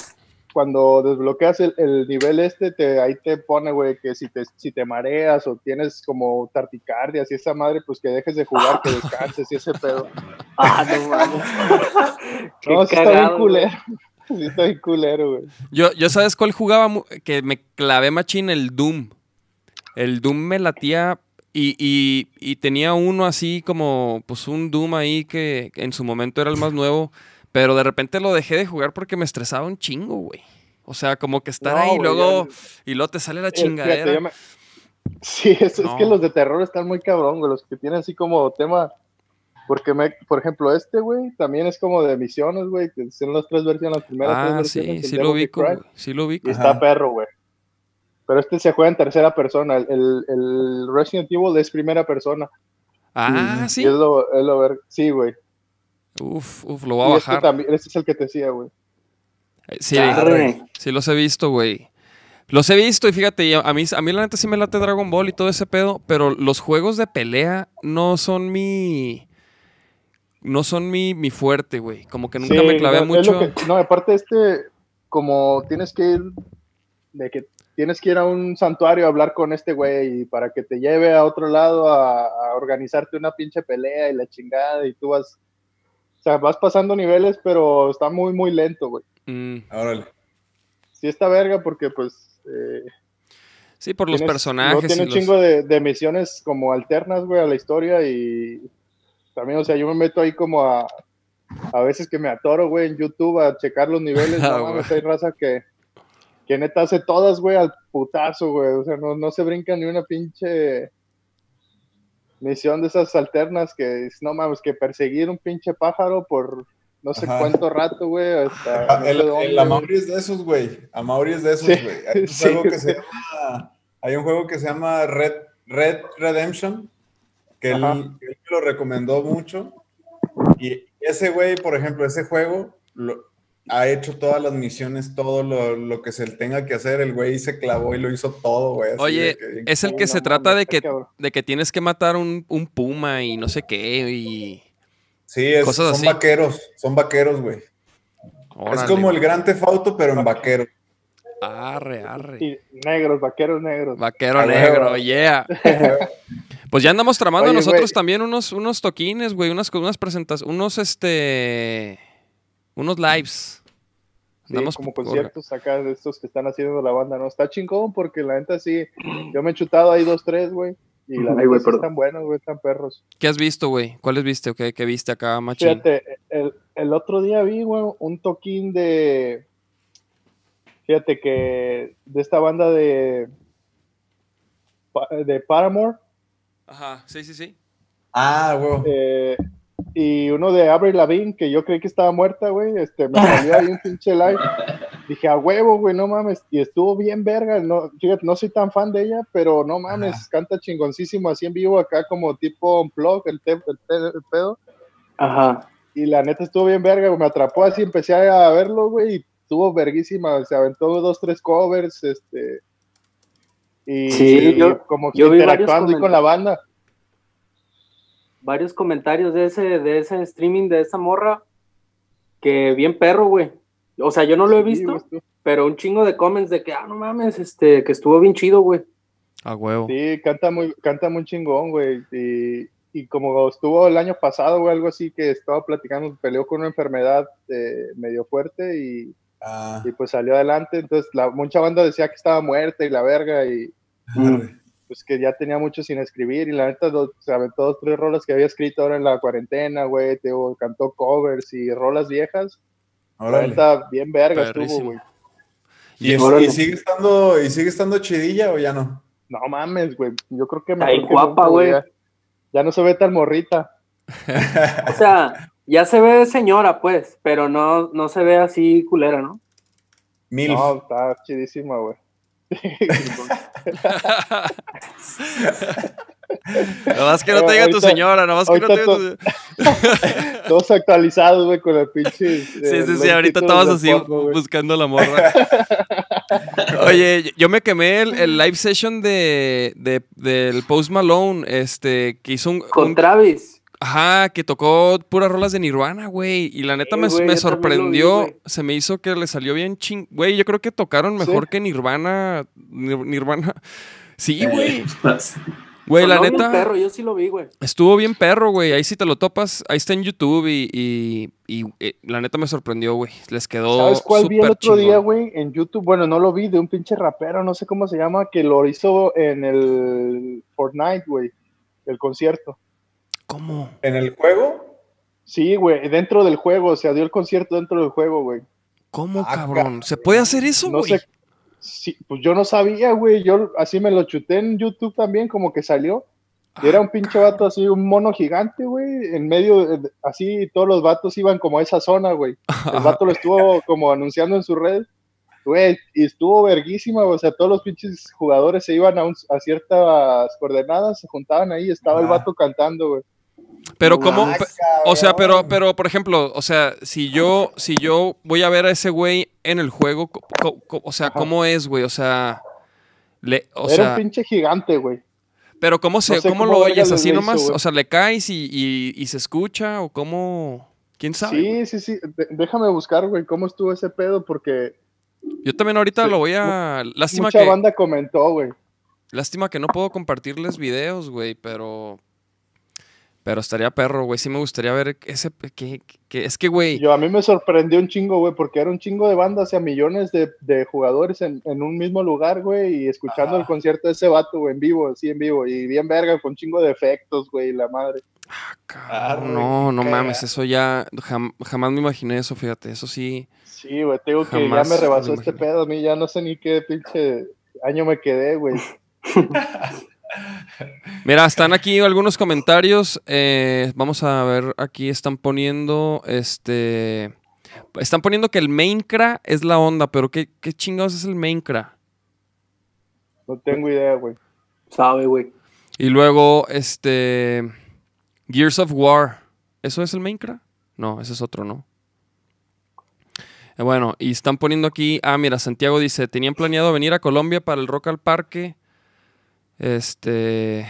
cuando desbloqueas el, el nivel este, te, ahí te pone, güey, que si te, si te mareas o tienes como tarticardias y esa madre, pues que dejes de jugar, que descanses y ese pedo. Ah, no mames. Qué No, está bien culero. Sí está bien culero, güey. Yo, yo ¿sabes cuál jugaba? Que me clavé machín el Doom. El Doom me latía y, y- y tenía uno así como, pues un Doom ahí que en su momento era el más nuevo, pero de repente lo dejé de jugar porque me estresaba un chingo, güey. O sea, como que estar No, ahí luego, ya- y luego te sale la fíjate, chingadera. me- Sí, es, es que los de terror están muy cabrón, güey. Los que tienen así como tema. Porque, me, por ejemplo, este, güey, también es como de misiones, güey. Que son las tres versiones, las primeras tres Ah, versiones. sí, sí lo güey, sí lo está perro, güey. Pero este se juega en tercera persona. El, el, el Resident Evil es primera persona. Ah, Y sí. es lo, es lo ver. Sí, güey. Uf, uf, lo voy a Y este, bajar. también, este es el que te decía, güey. Eh, Sí, Arre. sí los he visto, güey. Los he visto y fíjate, y a mí, a mí la neta sí me late Dragon Ball y todo ese pedo, pero los juegos de pelea no son mi... No son mi, mi fuerte, güey. Como que nunca Sí, me clavé no, mucho. que- no, aparte este, como tienes que ir, de que tienes que ir a un santuario a hablar con este güey y para que te lleve a otro lado a, a organizarte una pinche pelea y la chingada y tú vas, o sea, vas pasando niveles, pero está muy, muy lento, güey. Mm, Órale. Sí está verga porque pues... eh, sí, por los tienes- personajes. luego tiene y un los- chingo de, de misiones como alternas, güey, a la historia y también, o sea, yo me meto ahí como a a veces que me atoro, güey, en YouTube a checar los niveles, Ah, no mames, hay raza que, que neta hace todas, güey, al putazo, güey, o sea, no, no se brinca ni una pinche misión de esas alternas que, es, no mames, que perseguir un pinche pájaro por no sé Ajá. cuánto rato, güey, hasta Ah, no el, sé. Amaury es de esos, güey. Amaury es de esos, Sí, güey. Hay un sí, juego que se llama. Hay un juego que se llama Red, Red Redemption. Que él, él lo recomendó mucho. Y ese güey, por ejemplo, ese juego lo- ha hecho todas las misiones, todo lo, lo que se le tenga que hacer. El güey se clavó y lo hizo todo, güey. Oye, que- es el que se trata de que, de que tienes que matar un, un puma y no sé qué. Y. sí, es- cosas son así. vaqueros. Son vaqueros, güey. Es como el. Gran Tefauto, pero en vaquero. Arre, arre. Y negros, vaqueros negros. Vaquero negro, yeah. Pues ya andamos tramando Oye, nosotros güey. también unos, unos toquines, güey, unas, unas presentaciones, unos este, unos lives. Sí, como conciertos acá de estos que están haciendo la banda, ¿no? Está chingón porque la neta sí, yo me he chutado ahí dos, tres, güey. Y la Ay, neta sí están buenos, güey, están perros. ¿Qué has visto, güey? ¿Cuáles viste o qué, qué viste acá, machín? Fíjate, el, el otro día vi, güey, un toquín de. Fíjate que de esta banda de. De Paramore Ajá, sí, sí, sí. Ah, güey. eh, y uno de Avril Lavigne que yo creí que estaba muerta, güey. Este, me salió ahí un pinche live. Dije, a huevo, güey, no mames. Y estuvo bien verga. No, fíjate, no soy tan fan de ella, pero no mames, Ajá. canta chingoncísimo así en vivo acá como tipo unplug, el, te- el, pe- el pedo. Ajá. Y la neta estuvo bien verga, güey, me atrapó así, empecé a verlo, güey, y estuvo verguísima, se aventó dos, tres covers, este, y, Sí, y yo- como que yo vi interactuando ahí con la banda. Varios comentarios de ese, de ese streaming de esa morra. Que bien perro, güey. O sea, yo no lo he visto, pero un chingo de comments de que, ah, no mames, este, que estuvo bien chido, güey. A huevo. Sí, canta muy, canta muy chingón, güey, y, y como estuvo el año pasado, güey, algo así que estaba platicando, peleó con una enfermedad eh, medio fuerte y, Ah, y pues salió adelante, entonces la, mucha banda decía que estaba muerta y la verga, y arre. Pues que ya tenía mucho sin escribir y la neta se aventó dos, tres rolas que había escrito ahora en la cuarentena, güey, te digo, cantó covers y rolas viejas. La Órale. neta bien verga estuvo, güey. ¿Y, es- Órale. y sigue estando, ¿Y sigue estando chidilla o ya no? No mames, güey, yo creo que bien que guapa, güey. Ya, ya no se ve tan morrita. O sea, ya se ve señora, pues, pero no, no se ve así culera, ¿no? Mil. No, está chidísima, güey. Nada más que no te diga tu señora, nada más que no te diga ahorita tu... Todos actualizados, güey, con el pinche. Sí, sí, sí, ahorita estabas así buscando la morra. Oye, yo me quemé el, el live session de, de- del Post Malone, este, que hizo un, Con un- Travis. Ajá, que tocó puras rolas de Nirvana, güey, y la neta Sí, me, güey, vi, sorprendió, se me hizo que le salió bien ching, güey, yo creo que tocaron mejor Sí. que Nirvana, Nir- Nirvana, sí, Eh, güey, pues, güey, la bien neta, perro, yo sí lo vi, güey. estuvo bien perro, güey, ahí si te lo topas, ahí está en YouTube y, y- y, eh, la neta me sorprendió, güey, les quedó ¿Sabes cuál vi el otro día, güey? En YouTube, bueno, no lo vi, de un pinche rapero, no sé cómo se llama, que lo hizo en el Fortnite, güey, el concierto. ¿Cómo? ¿En el juego? Sí, güey, dentro del juego, o sea, dio el concierto dentro del juego, güey. ¿Cómo, Ah, cabrón? ¿Se puede hacer eso, No güey? sé, sí, pues yo no sabía, güey, yo así me lo chuté en YouTube también, como que salió. Y era un pinche vato así, un mono gigante, güey, en medio, así todos los vatos iban como a esa zona, güey. El vato lo estuvo como anunciando en su red, güey, y estuvo verguísima, o sea, todos los pinches jugadores se iban a, un- a ciertas coordenadas, se juntaban ahí, estaba el vato cantando, güey. Pero pe- o sea, pero, pero, por ejemplo, o sea, si yo, si yo voy a ver a ese güey en el juego, o sea. ¿cómo es, güey? O sea, le, o Era sea, un pinche gigante, güey. pero ¿cómo se, sé cómo cómo lo oyes? ¿Así nomás? hizo, o sea, le caes y, y- y se escucha o cómo, quién sabe. Sí, sí, sí. De- déjame buscar, güey, cómo estuvo ese pedo, porque Yo también ahorita Sí, lo voy a, lástima mucha que, banda comentó, güey. lástima que no puedo compartirles videos, güey, pero, pero estaría perro, güey. Sí me gustaría ver ese, que, que es que, güey. Yo a mí me sorprendió un chingo, güey, porque era un chingo de bandas, o sea, millones de, de jugadores en, en un mismo lugar, güey, y escuchando Ajá. el concierto de ese vato, güey, en vivo, así en vivo, y bien verga, con chingo de efectos, güey, la madre. Cabrón, Arre, no, no qué mames, eso ya jam- jamás me imaginé eso, fíjate, eso sí. Sí, güey, te digo que ya me rebasó me este pedo, a mí ya no sé ni qué pinche año me quedé, güey. Mira, están aquí algunos comentarios. eh, vamos a ver, aquí están poniendo, este, están poniendo que el Minecraft es la onda, pero ¿qué, qué chingados es el Minecraft? No tengo idea, güey. Sabe, güey. Y luego, este, Gears of War, ¿eso es el Minecraft? No, ese es otro, ¿no? Eh, Bueno, y están poniendo aquí, ah, mira, Santiago dice, tenían planeado venir a Colombia para el Rock al Parque. Este,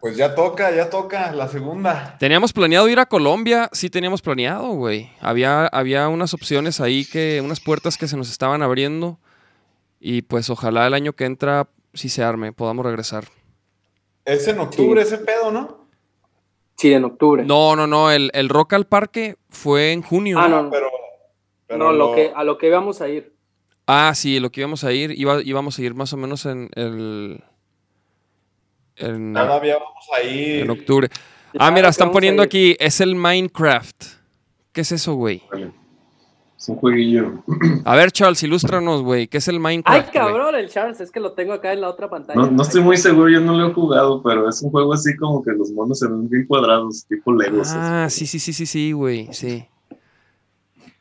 Pues ya toca, ya toca la segunda. Teníamos planeado ir a Colombia, sí teníamos planeado, güey. Había, había unas opciones ahí que, unas puertas que se nos estaban abriendo. Y pues ojalá el año que entra, si se arme, podamos regresar. Es en octubre Sí. ese pedo, ¿no? Sí, en octubre. No, no, no, el, el Rock al Parque fue en junio. Ah, no, no. Pero, pero no, lo que, a lo que íbamos a ir. Ah, sí, lo que íbamos a ir, iba, íbamos a ir más o menos en el... En, todavía vamos a ir. en octubre. Ah, mira, están poniendo aquí, es el Minecraft. ¿Qué es eso, güey? Vale. Es un jueguillo. A ver, Charles, ilústranos, güey. ¿Qué es el Minecraft? Ay, güey? cabrón, el Charles, es que lo tengo acá en la otra pantalla. No, no estoy muy seguro, yo no lo he jugado, pero es un juego así como que los monos se ven bien cuadrados, tipo Legos. Ah, así. sí, sí, sí, sí, sí, güey, sí.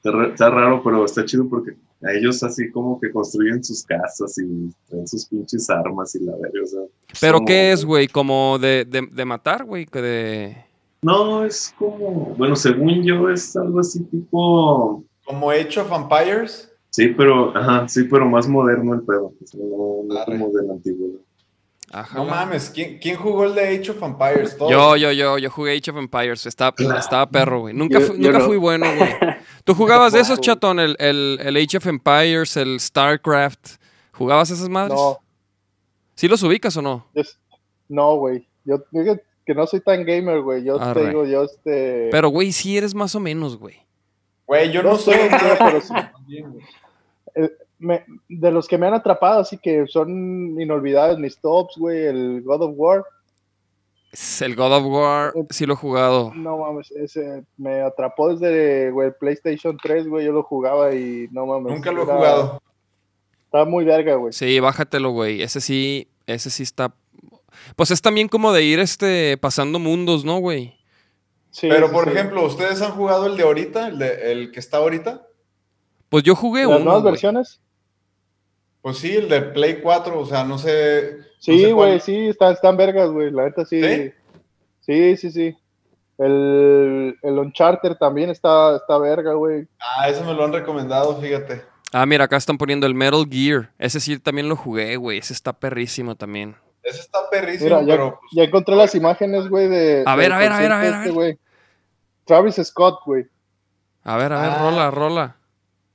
Está raro, pero está chido porque a ellos así como que construyen sus casas y traen sus pinches armas y la verga, o sea. ¿Pero como- qué es, güey? ¿Como de, de, de matar, güey? Que de... No, es como, bueno, según yo es algo así tipo, Como Age of Empires. sí, pero, ajá, sí, pero más moderno el pedo, o sea, no, no como de la antigüedad. Ajá. No mames, ¿quién, quién jugó el de Age of Empires? Todos. Yo, yo, yo, yo jugué Age of Empires. Estaba, Claro. estaba perro, güey. Nunca, Yo- fu- yo nunca no. fui bueno, güey. ¿Tú jugabas de esos, chatón? El, el, el Age of Empires, el StarCraft. ¿Jugabas esas madres? No, ¿Sí los ubicas o no? yo- no, güey. Yo digo que no soy tan gamer, güey. Yo Arre. te digo, yo este... Pero, güey, sí eres más o menos, güey. Güey, yo no No soy güey, pero sí. También, güey. me- de los que me han atrapado, así que son inolvidables mis tops, güey, el God of War. Es El God of War, sí lo he jugado. No mames, ese me atrapó desde güey, el PlayStation 3, güey, yo lo jugaba y no mames. Nunca lo he era- jugado. Estaba muy verga, güey. Sí, bájatelo, güey. Ese sí, ese sí está... Pues es también como de ir, este, pasando mundos, ¿no, güey? Sí, Pero, por sí. ejemplo, ¿ustedes han jugado el de ahorita? ¿El, de, el que está ahorita? Pues yo jugué ¿Las uno, nuevas versiones? Pues sí, el de Play 4, o sea, no sé. Sí, güey, sí, están, están vergas, güey, la neta sí. ¿Sí? Sí, sí, sí. El, el Uncharted también está, está verga, güey. Ah, ese me lo han recomendado, fíjate. Ah, mira, acá están poniendo el Metal Gear. Ese sí también lo jugué, güey. Ese está perrísimo también. Ese está perrísimo, Mira, ya, pero. pues, ya encontré las imágenes, güey, de. A ver, a ver, a ver, a ver, a este, ver. Travis Scott, güey. A ver, a ver, Ah. rola, rola.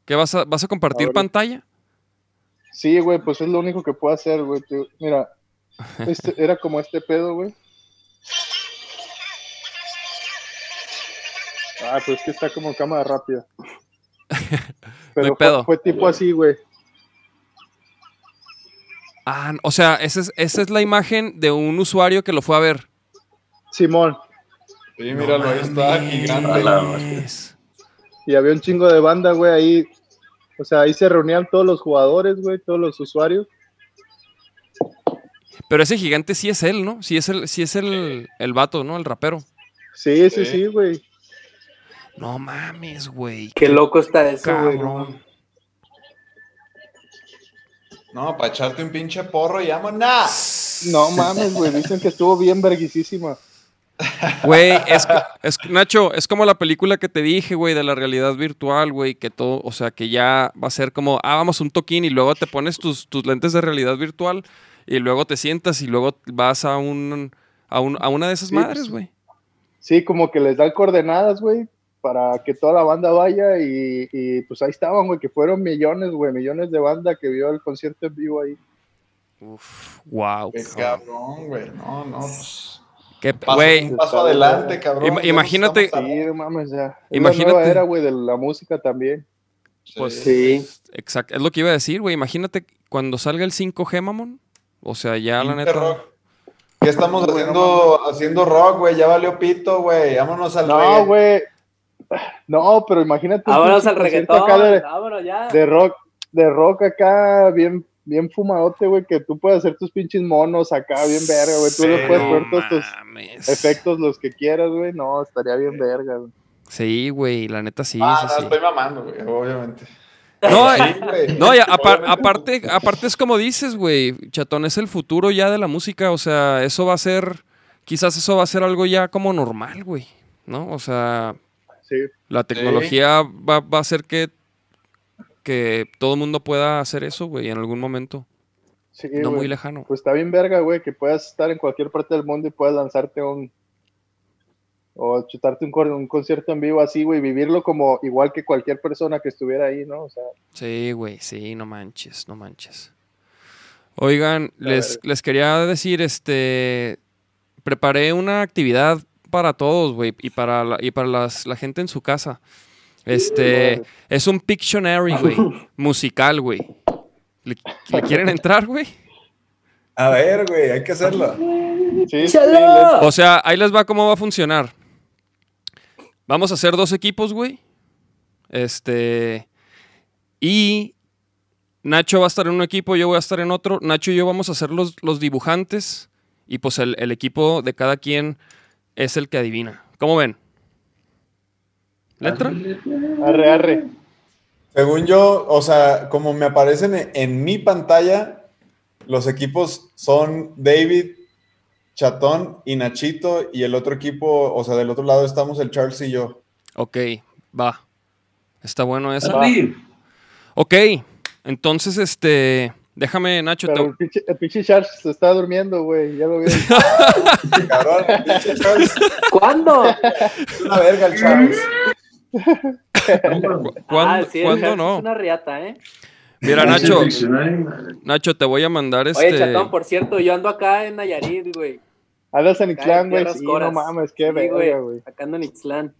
¿Qué vas a, vas a compartir A pantalla? Sí, güey, pues es lo único que puedo hacer, güey. Mira, este, era como este pedo, güey. Ah, pues es que está como cámara rápida. Pero fue- pedo. Fue, tipo así, güey. Ah, o sea, esa es, esa es la imagen de un usuario que lo fue a ver. Simón. Sí, míralo, ahí está, gigante. Y había un chingo de banda, güey, ahí. O sea, ahí se reunían todos los jugadores, güey, todos los usuarios. Pero ese gigante sí es él, ¿no? Sí es el, sí es el, el vato, ¿no? El rapero. Sí, sí, Sí. güey. No mames, güey. Qué loco está eso, güey. No, para echarte un pinche porro, llama nada. No mames, güey. Dicen que estuvo bien verguisísima. Güey, es, es- Nacho, es como la película que te dije, güey, de la realidad virtual, güey, que todo, o sea, que ya va a ser como, ah, vamos un toquín y luego te pones tus, tus lentes de realidad virtual y luego te sientas y luego vas a un, a, un- a una de esas Sí, madres, pues, güey. Sí, como que les dan coordenadas, güey, para que toda la banda vaya y, y, pues ahí estaban, güey, que fueron millones, güey, millones de banda que vio el concierto en vivo ahí. Uf, wow. Qué cabrón, güey. No, no, pues. Qué, Paso, adelante, cabrón. Imagínate- Sí, mames, ya. Imagínate. nueva era, güey, de la música también. pues, Sí. exacto, es lo que iba a decir, güey. Imagínate cuando salga el 5G, mamón. O sea, ya la neta. rock. ¿Qué estamos haciendo, haciendo rock, güey? Ya valió pito, güey. Vámonos al No, güey. No, pero imagínate. Vámonos al reggaetón. acá de, Vámonos ya. de rock, de rock acá, bien, bien fumadote, güey, que tú puedes hacer tus pinches monos acá, bien verga, güey. Tú le puedes no poner todos tus efectos, los que quieras, güey. No, estaría bien verga, güey. Sí, güey, la neta sí. ah, sí, no, sí. estoy mamando, güey, obviamente. No, Sí, eh, no, ya, apar- Obviamente. aparte, aparte es como dices, güey, chatón, es el futuro ya de la música, o sea, eso va a ser, quizás eso va a ser algo ya como normal, güey, ¿no? O sea, Sí. la tecnología va, va a hacer que, que todo el mundo pueda hacer eso, güey, en algún momento, Sí, no muy lejano. Pues está bien verga, güey, que puedas estar en cualquier parte del mundo y puedas lanzarte un... O chutarte un, concierto en vivo así, güey, vivirlo como igual que cualquier persona que estuviera ahí, ¿no? O sea, Sí, güey, sí, no manches, no manches. Oigan, les, les quería decir, este, preparé una actividad para todos, güey, y para la, y para las, la gente en su casa. Este, es un Pictionary, güey, musical, güey. ¿Le, le quieren entrar, güey? A ver, güey, hay que hacerlo. sí. O sea, ahí les va cómo va a funcionar. Vamos a hacer dos equipos, güey. Este. Y Nacho va a estar en un equipo, yo voy a estar en otro. Nacho y yo vamos a ser los, los dibujantes. Y pues el, el equipo de cada quien es el que adivina. ¿Cómo ven? ¿Letra? arre, arre. Según yo, o sea, como me aparecen en, en mi pantalla, los equipos son David, Chatón y Nachito, y el otro equipo, o sea, del otro lado estamos el Charles y yo. Ok, va. Está bueno esa. David, Ok, entonces, este. Déjame, Nacho. te- Pero el pinche, el pinche Charles se está durmiendo, güey, ya lo vi. Cabrón, pinche Charles, ¿Cuándo? es una verga el Charles. ¿Cuándo, Ah, sí, ¿cuándo no? Es una riata, ¿eh? Mira, Nacho. Nacho, te voy a mandar este. Oye, chatón, por cierto, yo ando acá en Nayarit, güey. Andas en Ixtlán, güey, sí, no mames, qué Sí, verga, güey. Acá ando en Ixtlán.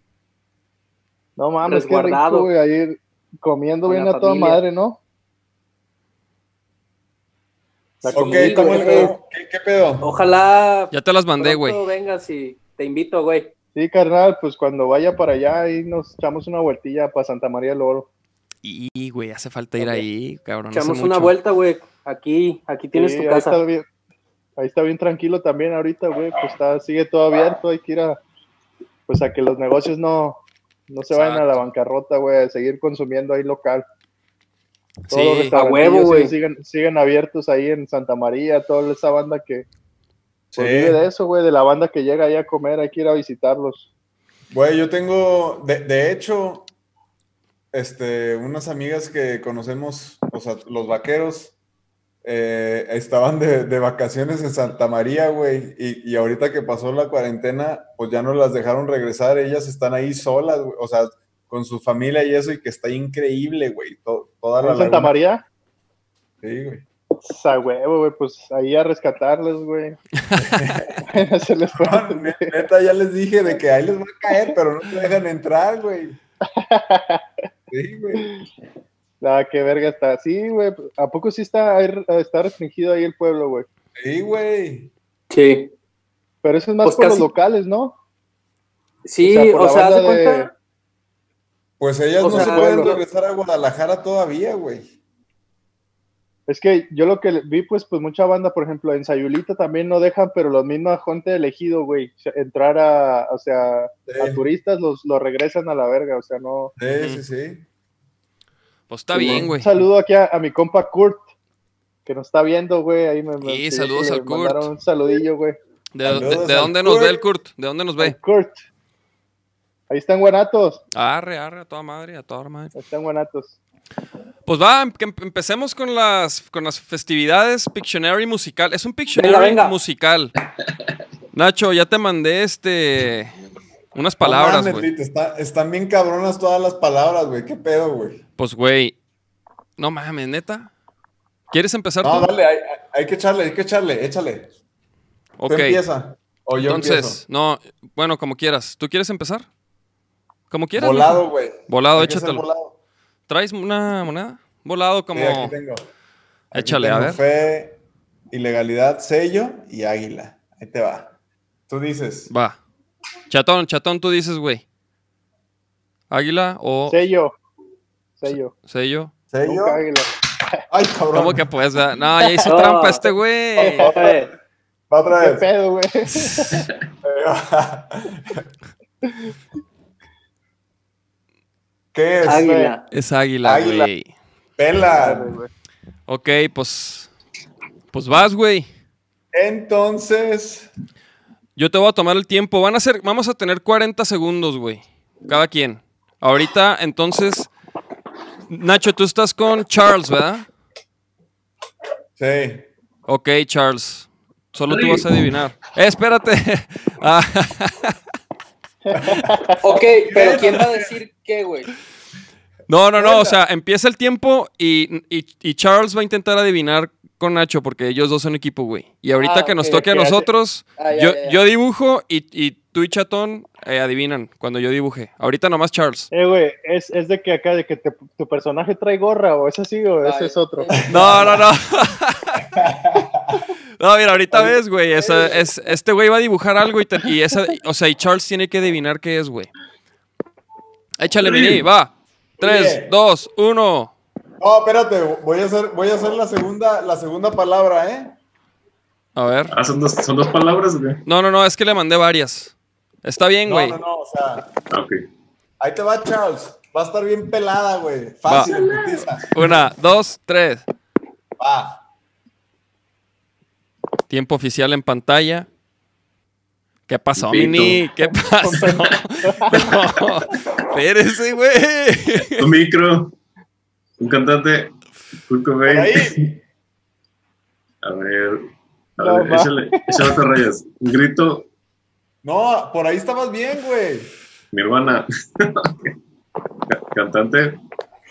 No mames, qué rico, güey, ahí comiendo Con bien a toda madre, ¿no? La Ok, ¿cómo- güey. ¿qué, qué pedo? Ojalá Ya te las mandé, güey. vengas y te invito, güey. Sí, carnal, pues cuando vaya para allá, ahí nos echamos una vueltilla para Santa María del Oro. Y, güey, hace falta ir ahí, cabrón. hace Echamos una mucho. vuelta, güey. Aquí, aquí tienes Sí, tu ahí casa. Está bien, ahí está bien tranquilo también ahorita, güey. Pues está, sigue todo abierto, hay que ir a, pues a que los negocios no, no se vayan a la bancarrota, güey, a seguir consumiendo ahí local. Todos los Sí, restaurantillos huevo, güey. siguen, siguen abiertos ahí en Santa María, toda esa banda que Sí. pues, vive de eso, güey, de la banda que llega ahí a comer, hay que ir a visitarlos. Güey, yo tengo, de, de hecho, este, unas amigas que conocemos, o sea, los vaqueros, eh, estaban de, de vacaciones en Santa María, güey, y, y ahorita que pasó la cuarentena, pues ya no las dejaron regresar, ellas están ahí solas, güey, o sea, con su familia y eso, y que está increíble, güey, to- toda la ¿En Santa. María? Sí, güey. Esa huevo, güey, pues ahí a rescatarles, güey. Se les No, ne- neta, ya les dije de que ahí les va a caer, pero no te dejan entrar, güey. Sí, güey. La que verga está. Sí, güey. ¿A poco sí está, ahí- está restringido ahí el pueblo, güey? Sí, güey. Sí. Pero eso es más Pues por los locales, ¿no? Sí, O sea, o de cuenta. Pues ellas O no sea, se pueden regresar a Guadalajara todavía, güey. Es que yo lo que vi, pues, pues mucha banda, por ejemplo, en Sayulita también no dejan, pero los mismos gente elegido, güey, entrar a, o sea, a turistas los, los regresan a la verga, o sea, no. sí, sí, sí. Pues está bien, güey. Un saludo aquí a, a mi compa Kurt, que nos está viendo, güey, ahí me, me- Sí, sí, saludos al Kurt. mandaron Un saludillo, güey. ¿De, dónde nos Kurt. ve el Kurt? ¿De dónde nos ve? Kurt. Ahí están guanatos. Arre, arre, a toda madre, a toda madre. Ahí están guanatos. Pues va, em- que em- empecemos con las, con las festividades Pictionary musical. Es un Pictionary Venga, venga. musical. Nacho, ya te mandé este unas No palabras, mames, está- están bien cabronas todas las palabras, güey. ¿Qué pedo, güey? Pues, güey. No mames, neta. ¿Quieres empezar No, tú? dale, hay, hay que echarle, hay que echarle, échale. Ok. Tú empieza. O yo Entonces, empiezo. no, bueno, como quieras. ¿Tú quieres empezar? Como quieras. Volado, güey. Volado, échatelo. volado. ¿Traes una moneda? Volado como... Sí, aquí tengo. Aquí Échale, a tengo ver. Fe, ilegalidad, sello y águila. Ahí te va. Tú dices. Va. Chatón, chatón, tú dices, güey. Águila o Sello. Sello. sello. Sello. Nunca águila. Ay, cabrón. ¿Cómo que pues? verdad? No, ya hizo No. trampa este güey. Va otra ¿Qué vez. pedo, güey? ¿Qué es? águila. Es águila, Águila. güey. Pela. Ok, pues. Pues vas, güey. Entonces. Yo te voy a tomar el tiempo. Van a ser, vamos a tener 40 segundos, güey. Cada quien. Ahorita, entonces. Nacho, tú estás con Charles, ¿verdad? Sí. Ok, Charles. Solo tú vas a adivinar. Eh, espérate. Ah, Ok, pero ¿quién va a decir qué, güey? no, no, no. O sea, empieza el tiempo y, y- y Charles va a intentar adivinar con Nacho porque ellos dos son equipo, güey. Y ahorita Ah, que nos toque a nosotros, Ah, ya, yo, ya, ya. yo dibujo y, y tú y Chatón eh, adivinan cuando yo dibuje. Ahorita nomás Charles. Eh, güey, es, es de que acá, de que te- tu personaje trae gorra, o es así, o ese Ay, es otro. No, no, no. No, mira, ahorita ves, güey. esa- es, este güey va a dibujar algo y, te- y esa, o sea, y Charles tiene que adivinar qué es, güey. Échale, Mini, va. Tres, Oye. dos, uno. No, espérate, voy a hacer, voy a hacer la segunda, la segunda palabra, ¿eh? A ver. Ah, son dos, son dos palabras, güey. No, no, no, es que le mandé varias. Está bien, No, güey. no, no, o sea, Ah, ok. ahí te va Charles. Va a estar bien pelada, güey. Fácil. Una, dos, tres. Va. Tiempo oficial en pantalla. ¿Qué pasó, Pito. Mini? ¿Qué pasó? No, espérese, güey. Un micro. Un cantante. Kurt Cobain. Ahí. A ver. A No, ver, va. échale, échale otras rayas. Un grito. No, por ahí estabas bien, güey. Mi hermana. Ca- Cantante.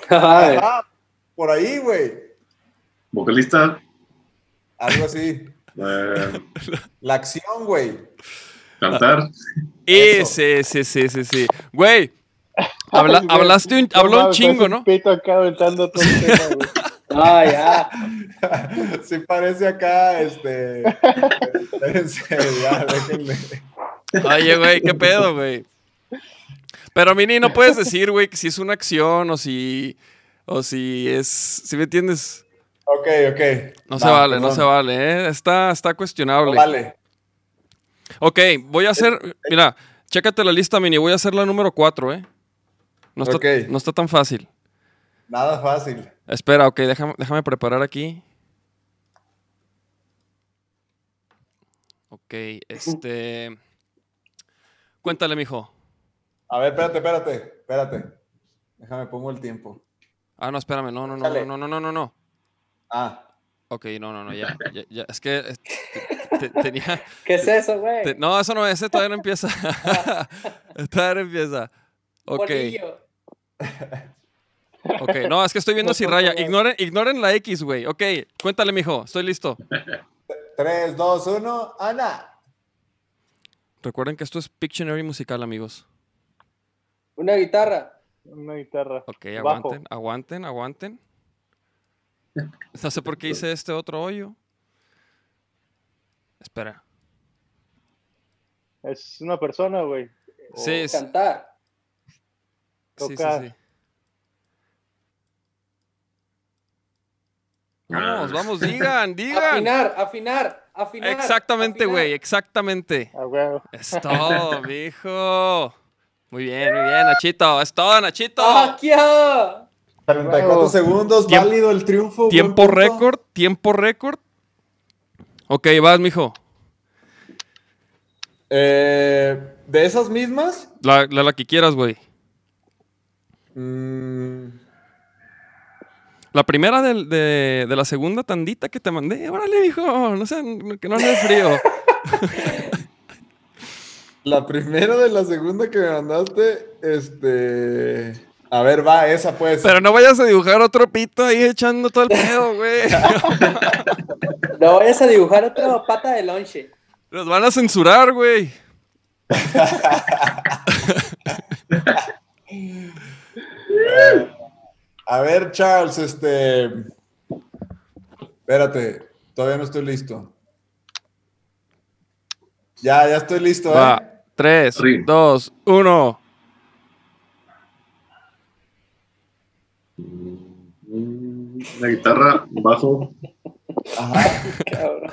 Ay, Ajá, por ahí, güey. Vocalista. Algo así. eh, La acción, güey. cantar. Sí, sí, sí, sí, sí. Güey, habla- Ay, güey. hablaste un, No habló un chingo, ¿no? Pito acá aventando todo el tema, güey. ah, ya. Sí parece acá, este... Espérense, ya, déjenme. Oye, güey, qué pedo, güey. Pero Mini, no puedes decir, güey, que si es una acción o si. O si es. ¿Sí me entiendes? Ok, ok. No se Va, vale, no se vale, ¿eh? Está, está cuestionable. No vale. Ok, voy a hacer. Mira, chécate la lista, Mini. Voy a hacer la número 4, ¿eh? No está, no está tan fácil. Nada fácil. Espera, ok, déjame, déjame preparar aquí. Ok, este. Cuéntale, mijo. A ver, espérate, espérate, espérate. Déjame, pongo el tiempo. Ah, no, espérame, no, no, no, Dale. no, no, no, no, no. Ah, Ok, no, no, no, ya, ya, ya. Es que te- te- tenía. ¿Qué es eso, güey? no, eso no, ese todavía no empieza. todavía no empieza. Ok, Bolillo. Ok. No, es que estoy viendo si raya. Ignoren, ignoren la X, güey. Ok, cuéntale, mijo. Estoy listo. 3, 2, 1, Ana. Recuerden que esto es Pictionary musical, amigos. Una guitarra. Una guitarra. Ok, Bajo. aguanten, aguanten, aguanten. No sé por qué hice este otro hoyo. Espera. Es una persona, güey. Sí, es- Cantar. Sí, sí, sí. Vamos, vamos, digan, digan. Afinar, afinar, afinar. Exactamente, güey, exactamente. Ah, güey. Es todo, mijo. Muy bien, muy bien, Nachito. Es todo, Nachito. ¡Ah, ¡Akia! 34 Bravo. segundos, Tiempo- válido el triunfo. Tiempo récord, tiempo récord. Ok, vas, mijo. Eh, ¿De esas mismas? La, la, la que quieras, güey. Mm, La primera de, de la segunda tandita que te mandé. Órale, mijo. No sé, que no le frío. la primera de la segunda que me mandaste, este... A ver, va, esa pues. Pero no vayas a dibujar otro pito ahí echando todo el pedo, güey. No vayas a dibujar otra pata de lonche. Los van a censurar, güey. A ver, Charles, este... Espérate, todavía no estoy listo. Ya, ya estoy listo, ¿eh? Va. Tres, Sí. dos, uno. La guitarra, bajo, Ajá. Cabrón.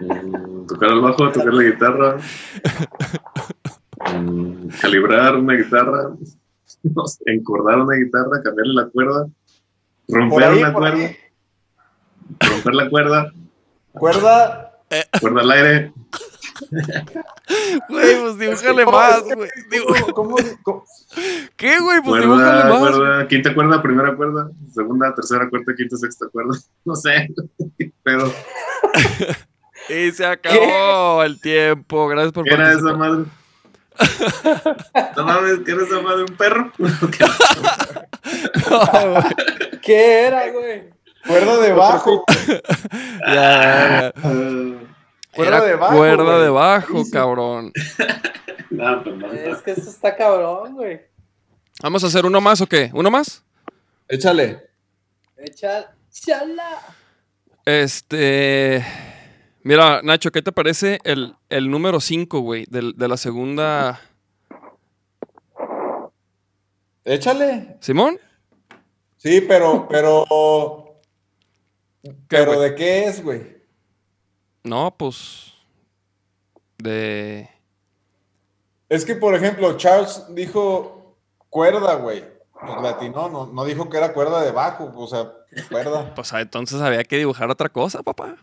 mm, tocar el bajo, tocar la guitarra, mm, calibrar una guitarra, no sé, encordar una guitarra, cambiarle la cuerda, romper ahí, una cuerda, ahí. romper la cuerda, Cuerda. cuerda al aire, Güey, pues dibújale más, güey. ¿Cómo, cómo- cómo- ¿Qué, güey? Pues dibújale cuerda, más. cuerda, quinta cuerda, primera cuerda, segunda, tercera, cuarta, quinta, sexta cuerda, no sé, pero Y se acabó el tiempo. Gracias por ¿qué era esa madre? No mames, ¿qué era esa madre? ¿Un perro? No. ¿Qué era, güey? Cuerda de bajo. Ya, ya, ya. Cuerda Era de bajo, Cuerda güey. de bajo, cabrón. No, pues no, Es que eso está cabrón, güey. ¿Vamos a hacer uno más o qué? ¿Uno más? Échale. Chala. Este. Mira, Nacho, ¿qué te parece el, el número 5, güey? del- De, la segunda. Échale. ¿Simón? Sí, pero, pero. ¿Qué, ¿Pero de qué es, güey? No, pues. De. Es que, por ejemplo, Charles dijo cuerda, güey. Pues latinó, no, no dijo que era cuerda de bajo, o sea, cuerda. Pues ah, entonces había que dibujar otra cosa, papá.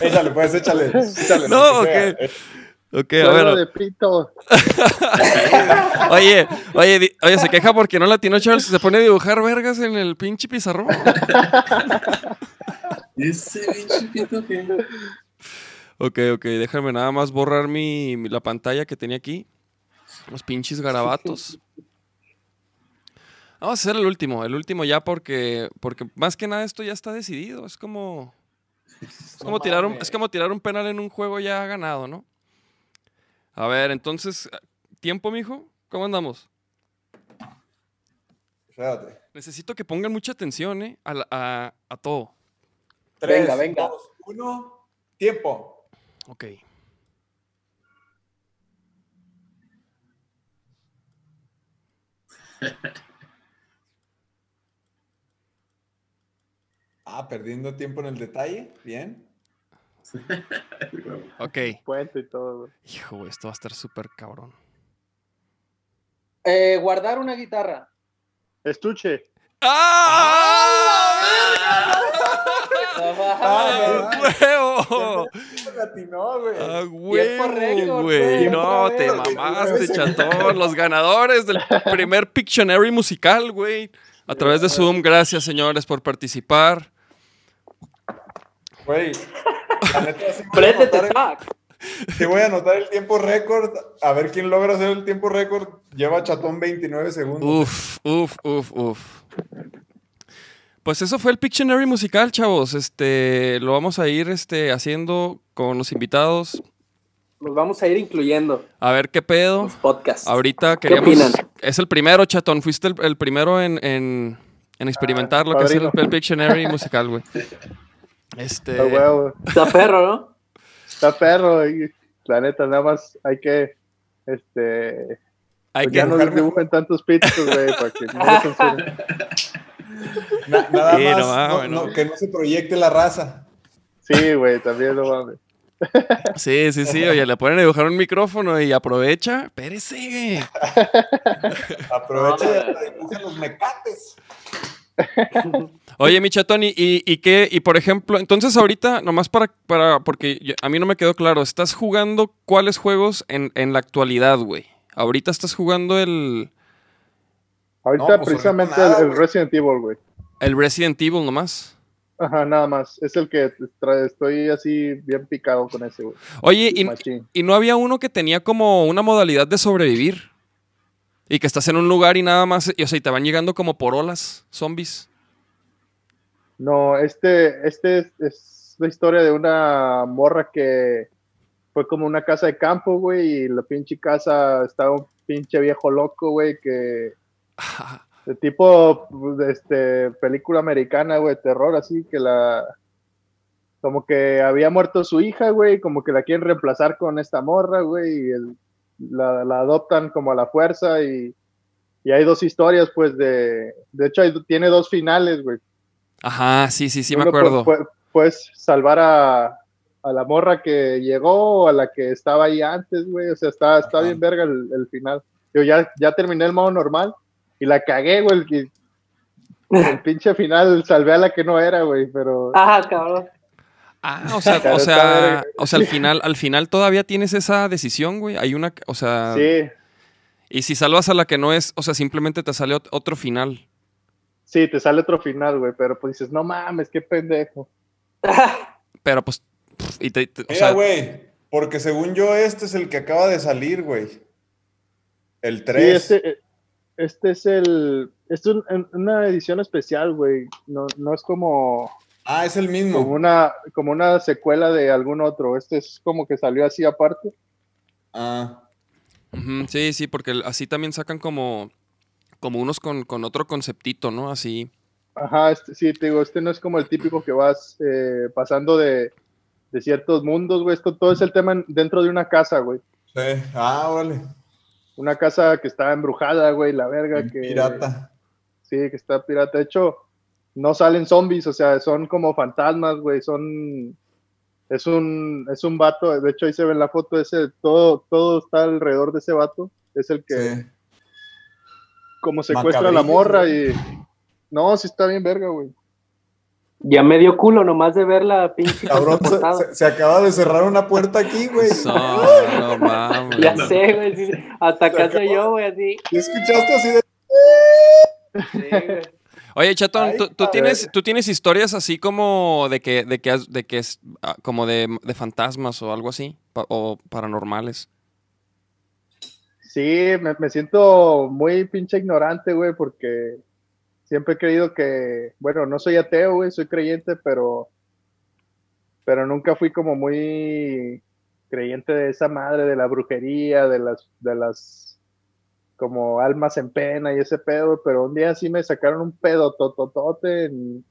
Échale, pues, échale. échale No, ok. Eh, Ok, a ver. de pito. Oye, oye, oye, se queja porque no latino Charles se pone a dibujar vergas en el pinche pizarrón. Ese pinche pito que. Ok, ok, déjame nada más borrar mi, mi- la pantalla que tenía aquí. Los pinches garabatos. Vamos a hacer el último, el último ya porque, porque más que nada esto ya está decidido. Es como, es como, tirar un, es como tirar un penal en un juego ya ganado, ¿no? A ver, entonces, ¿tiempo, mijo? ¿Cómo andamos? Espérate. Necesito que pongan mucha atención, ¿eh? A, la- a, a todo. Tres, Venga, venga. dos, uno, tiempo. Ok. Ah, perdiendo tiempo en el detalle. Bien. Ok. Puente y todo. güey. Hijo, güey, esto va a estar súper cabrón. Eh, guardar una guitarra. Estuche. ¡Ah! Ah, ¡A huevo! Latinó, güey. ¡A récord, huevo, güey! No, te mamaste, chatón. Los ganadores del primer Pictionary musical, güey. A través de Zoom. Gracias, señores, por participar. Güey. La neta, sí voy, a anotar, Zach. sí voy a anotar el tiempo récord. A ver quién logra hacer el tiempo récord. Lleva Chatón 29 segundos. Uf, uf, uf, uf. Pues eso fue el Pictionary musical, chavos. Este, lo vamos a ir este, haciendo con los invitados. Nos vamos a ir incluyendo A ver qué pedo. los podcasts. Ahorita ¿Qué queríamos. opinan? Es el primero, chatón. Fuiste el, el primero en, en, en experimentar lo que es el, el Pictionary musical, güey. Este. Está perro, ¿no? Está perro. y la neta, nada más hay que. Este. hay pues que ya no dibujen tantos pitos, güey, para que no lo censuren. Na- nada Sí, más no va, no- bueno. no- que no se proyecte la raza. Sí, güey, también no mames. Sí, sí, sí. Oye, le ponen a dibujar un micrófono y aprovecha. Espérese. Aprovecha y los mecates. Oye, mi chatón, ¿y, y, qué? Y por ejemplo, entonces ahorita, nomás para, para porque a mí no me quedó claro, ¿estás jugando cuáles juegos en, en la actualidad, güey? Ahorita estás jugando el, Ahorita No, pues, precisamente nada, el. Resident Evil, güey. el Resident Evil nomás. Ajá, nada más. Es el que estoy así bien picado con ese, güey. Oye, y, y no había uno que tenía como una modalidad de sobrevivir. Y que estás en un lugar y nada más, y, o sea, y te van llegando como por olas, zombies. No, este, este es, es la historia de una morra que fue como una casa de campo, güey, y la pinche casa estaba un pinche viejo loco, güey, que de tipo de este película americana, güey, terror, así que la como que había muerto su hija, güey, como que la quieren reemplazar con esta morra, güey, y el- la, la adoptan como a la fuerza y, y hay dos historias, pues, de, de hecho, hay- tiene dos finales, güey. Ajá, sí, sí, sí, me Uno, pues, acuerdo. pu- pu- Puedes salvar a, a la morra que llegó o a la que estaba ahí antes, güey. O sea, está, está Ajá. bien verga el, el final. Yo ya, ya terminé el modo normal y la cagué, güey. El, el pinche final salvé a la que no era, güey, pero... Ajá, cabrón. Ah, o sea, o sea, o sea, al final, al final todavía tienes esa decisión, güey. Hay una, o sea, Sí, y si salvas a la que no es, o sea, simplemente te sale ot- otro final. Sí, te sale otro final, güey, pero pues dices, no mames, qué pendejo. Pero pues, pf, y te, te- o Mira, sea, güey, porque según yo este es el que acaba de salir, güey. El Sí, 3. este, este es el... Esto es un- una edición especial, güey. No, no es como... Ah, es el mismo. como una, como una secuela de algún otro. Este es como que salió así aparte. Ah, sí, sí, porque así también sacan como, como unos con, con otro conceptito, ¿no? Así. Ajá, este, sí, te digo, este no es como el típico que vas eh, pasando de, de ciertos mundos, güey. Esto todo es el tema en- dentro de una casa, güey. sí. Ah, vale. Una casa que está embrujada, güey, la verga. Que, Pirata. Sí, que está pirata. De hecho, no salen zombies, o sea, son como fantasmas, güey. Son. Es un, es un vato, de hecho ahí se ve en la foto, ese, todo, todo está alrededor de ese vato. Es el que, Sí. Como secuestra a la morra y. No, sí está bien verga, güey. Ya me dio culo nomás de ver la pinche Cabrón, se, acaba de cerrar una puerta aquí, güey. No, no mames. Ya sé, güey. sí, hasta acá soy yo, güey, así. ¿Y escuchaste así de... Sí, güey. Oye, Chatón, Ay, ¿tú, tienes, tú tienes historias así como de que, de que, has- de que es ah, como de, de fantasmas o algo así, pa- o paranormales. Sí, me, siento muy pinche ignorante, güey, porque siempre he creído que, bueno, no soy ateo, güey, soy creyente, pero, pero nunca fui como muy creyente de esa madre, de la brujería, de las, de las, como almas en pena y ese pedo, pero un día sí me sacaron un pedo tototote en,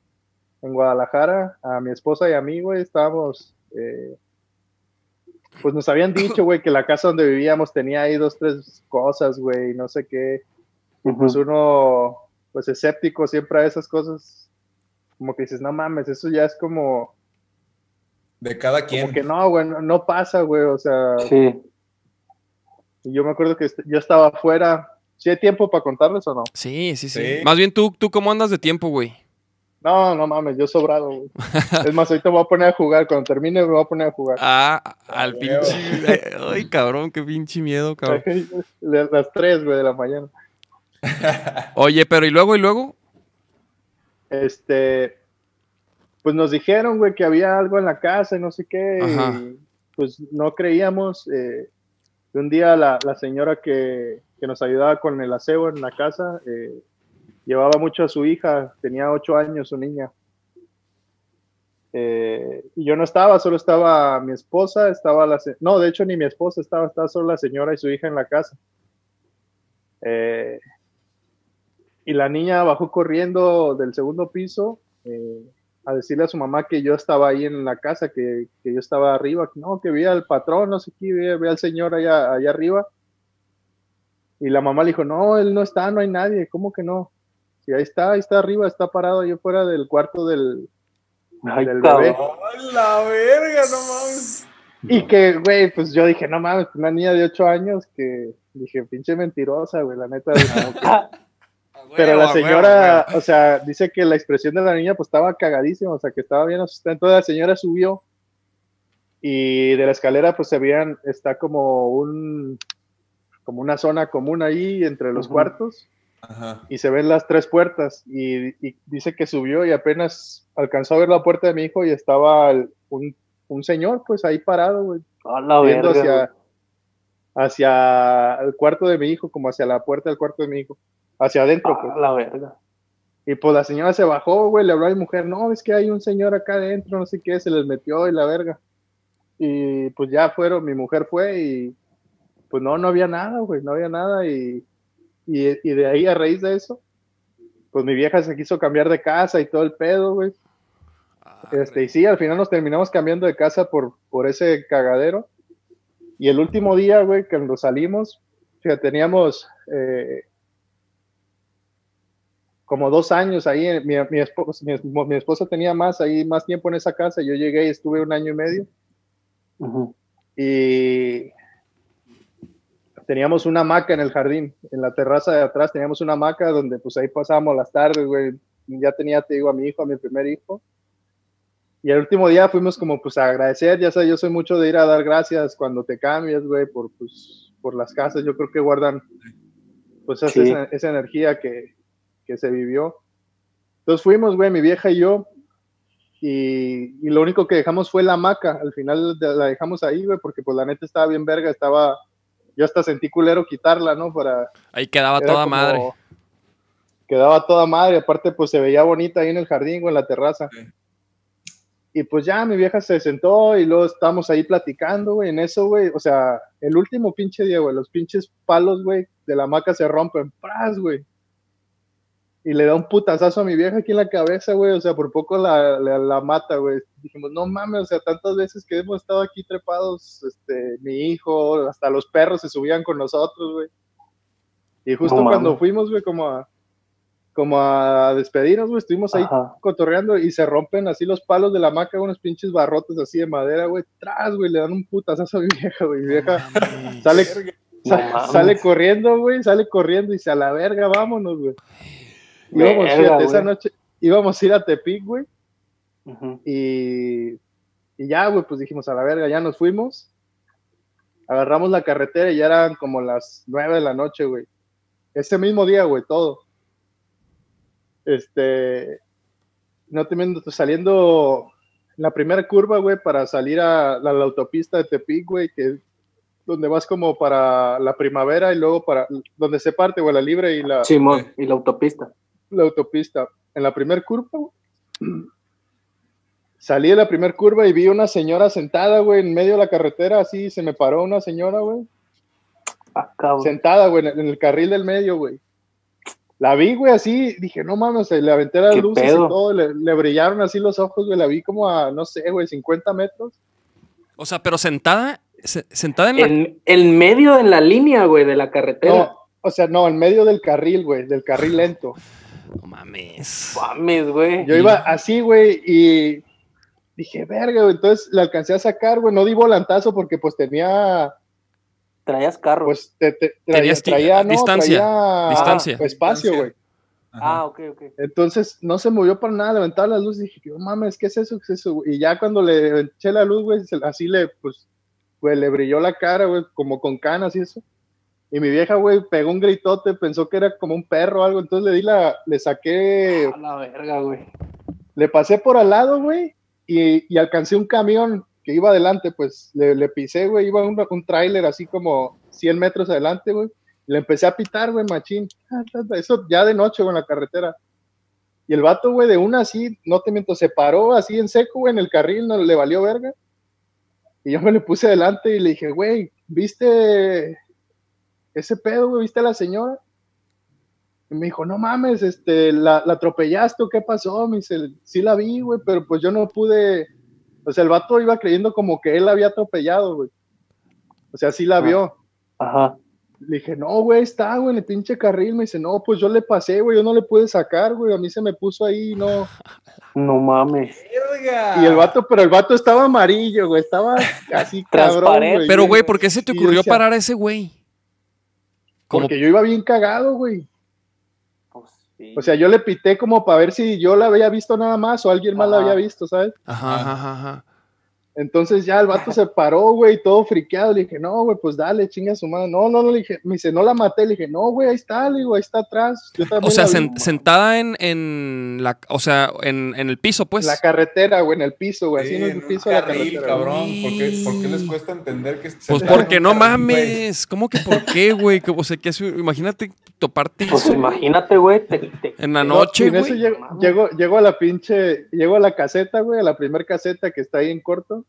en Guadalajara, a mi esposa y a mí, güey, estábamos, eh, pues nos habían dicho, güey, que la casa donde vivíamos tenía ahí dos, tres cosas, güey, no sé qué. Y pues uno, pues escéptico siempre a esas cosas, como que dices, no mames, eso ya es como, De cada quien. como que no, güey, no, no pasa, güey, o sea, Sí. y yo me acuerdo que yo estaba afuera. ¿Sí hay tiempo para contarles o no? Sí, sí, sí. Sí. Más bien tú, tú cómo andas de tiempo, güey. No, no mames, yo sobrado, güey. Es más, ahorita me voy a poner a jugar. Cuando termine, me voy a poner a jugar. Ah, al huevo. pinche. Ay, cabrón, qué pinche miedo, cabrón. De las 3, güey, de la mañana. Oye, pero ¿y luego, y luego? Este, pues nos dijeron, güey, que había algo en la casa y no sé qué. Ajá. y, pues no creíamos. eh, y un día la, la señora que, que nos ayudaba con el aseo en la casa eh, llevaba mucho a su hija, tenía ocho años su niña. Eh, y yo no estaba, solo estaba mi esposa, estaba la... No, de hecho ni mi esposa estaba, estaba solo la señora y su hija en la casa. Eh, y la niña bajó corriendo del segundo piso eh, a decirle a su mamá que yo estaba ahí en la casa, que, que yo estaba arriba, que no, que vi al patrón, no sé qué, vi, vi al señor allá, allá arriba. Y la mamá le dijo, no, él no está, no hay nadie, ¿cómo que no? Sí, ahí está, ahí está arriba, está parado ahí fuera del cuarto del, Ay, del bebé. ¡Ay, la verga, no mames! Y que, güey, pues yo dije, no mames, una niña de 8 años que dije, pinche mentirosa, güey, la neta. que- Pero la señora, o sea, dice que la expresión de la niña pues estaba cagadísima, o sea, que estaba bien asustada. Entonces la señora subió y de la escalera pues se veían, está como un, como una zona común ahí entre los cuartos Ajá. y se ven las tres puertas y, y dice que subió y apenas alcanzó a ver la puerta de mi hijo y estaba el- un, un señor pues ahí parado, güey, la viendo verga. hacia, hacia el cuarto de mi hijo, como hacia la puerta del cuarto de mi hijo, hacia adentro, güey. pues. La verga. Y pues la señora se bajó, güey, le habló a mi mujer, no, es que hay un señor acá adentro, no sé qué, se les metió y la verga. Y pues ya fueron, mi mujer fue y pues no, no había nada, güey, no había nada y, y, y de ahí a raíz de eso, pues mi vieja se quiso cambiar de casa y todo el pedo, güey. Este, y sí, al final nos terminamos cambiando de casa por, por ese cagadero. Y el último día, güey, cuando salimos, fíjate, teníamos eh, como dos años ahí. Mi, mi, esposa, mi, mi esposa tenía más ahí, más tiempo en esa casa. Yo llegué y estuve un año y medio. Ujú. Y teníamos una hamaca en el jardín, en la terraza de atrás teníamos una hamaca donde pues ahí pasábamos las tardes, güey. Ya tenía, te digo, a mi hijo, a mi primer hijo. Y el último día fuimos como pues a agradecer, ya sabes, yo soy mucho de ir a dar gracias cuando te cambias, güey, por, pues, por las casas, yo creo que guardan pues esa, Sí. esa, esa energía que, que se vivió. Entonces fuimos, güey, mi vieja y yo, y, y lo único que dejamos fue la hamaca, al final la dejamos ahí, güey, porque pues la neta estaba bien verga, estaba, yo hasta sentí culero quitarla, ¿no? Para, Ahí quedaba toda como- madre. Quedaba toda madre, aparte pues se veía bonita ahí en el jardín o en la terraza. Sí. Y pues ya mi vieja se sentó y luego estábamos ahí platicando, güey, en eso, güey, o sea, el último pinche día, güey, los pinches palos, güey, de la hamaca se rompen, ¡pras, güey! Y le da un putazazo a mi vieja aquí en la cabeza, güey, o sea, por poco la, la, la mata, güey. Dijimos, no mames, o sea, tantas veces que hemos estado aquí trepados, este, mi hijo, hasta los perros se subían con nosotros, güey. Y justo No cuando fuimos, güey, como a, como a despedirnos, güey, estuvimos ahí Ajá. cotorreando y se rompen así los palos de la hamaca, unos pinches barrotes así de madera, güey, tras, güey, le dan un putazazo a mi vieja, güey, mi vieja sale, No sale corriendo, güey, sale corriendo y dice, a la verga, vámonos, güey. Íbamos, Verga, fíjate, esa noche íbamos a ir a Tepic, güey, y, y ya, güey, pues dijimos, a la verga, ya nos fuimos, agarramos la carretera y ya eran como las nueve de la noche, güey. Ese mismo día, güey, todo. Este, no te miento, saliendo en la primera curva, güey, para salir a la, la autopista de Tepic, güey, que es donde vas como para la primavera y luego para donde se parte, güey, la libre y la, Simón, y la autopista. La autopista. En la primera curva, güey, salí de la primera curva y vi una señora sentada, güey, en medio de la carretera, así se me paró una señora, güey, Ah, sentada, güey, en el- en carril del medio, güey. La vi, güey, así, dije, no mames, le aventé las ¿Qué luces pedo? y todo, le, le brillaron así los ojos, güey, la vi como a, no sé, güey, 50 metros. O sea, pero sentada, se- sentada en la... En, en medio de la línea, güey, de la carretera. No, o sea, no, en medio del carril, güey, del carril lento. No mames. Mames, güey. Yo iba así, güey, y dije, verga, güey, entonces le alcancé a sacar, güey, no di volantazo porque pues tenía, Traías carro. pues, te- te- traía, Tenías ti- traía, no, distancia, traía distancia. espacio, güey. Ah, ok, ok. Entonces no se movió para nada, levantaba las luces y dije, no mames, ¿qué es eso? ¿Qué es eso? Y ya cuando le eché la luz, güey, así le, pues, güey, le brilló la cara, güey, como con canas y eso. Y mi vieja, güey, pegó un gritote, pensó que era como un perro o algo, entonces le di la, le saqué, A la verga, güey. le pasé por al lado, güey, y, y alcancé un camión que iba adelante, pues le, le pisé, güey, iba un, un tráiler así como 100 metros adelante, güey. Le empecé a pitar, güey, machín. Eso ya de noche, güey, en la carretera. Y el vato, güey, de una así, no te miento, se paró así en seco, güey, en el carril, no le valió verga. Y yo me le puse adelante y le dije, güey, ¿viste ese pedo, güey? ¿Viste a la señora? Y me dijo, no mames, este, ¿la, la atropellaste o qué pasó? Me dice, sí la vi, güey, pero pues yo no pude. O sea, el vato iba creyendo como que él la había atropellado, güey. O sea, sí la Ah. vio. Ajá. Le dije, no, güey, está, güey, en el pinche carril. Me dice, no, pues yo le pasé, güey, yo no le pude sacar, güey. A mí se me puso ahí, no. No mames. Y el vato, pero el vato estaba amarillo, güey, estaba así cabrón, Transparente. Pero, güey, ¿por qué se te ocurrió decía, parar a ese güey? Porque yo iba bien cagado, güey. Pues O sea, yo le pité como para ver si yo la había visto nada más o alguien más la había visto, ¿sabes? Ajá, ajá, ajá, ajá. Entonces ya el vato se paró, güey, todo friqueado. Le dije, no, güey, pues dale, chinga su madre. No, no, no, le dije, me dice, no la maté. Le dije, no, güey, ahí está, le digo, ahí está atrás. Yo también O sea, la vi". sen- sentada en, en la, o sea, en, en el piso, pues. En la carretera, güey, en el piso, güey, así Sí, en el piso de la carretera. cabrón. ¿Por qué, por qué les cuesta entender que se Pues porque no mames. ¿Cómo que por qué, güey? O sea, que eso- imagínate toparte Pues eso imagínate, güey. te- te- en la No, noche, güey. llego, llego, llego a la pinche, llego a la caseta, güey, a la primer caseta que está ahí en corto.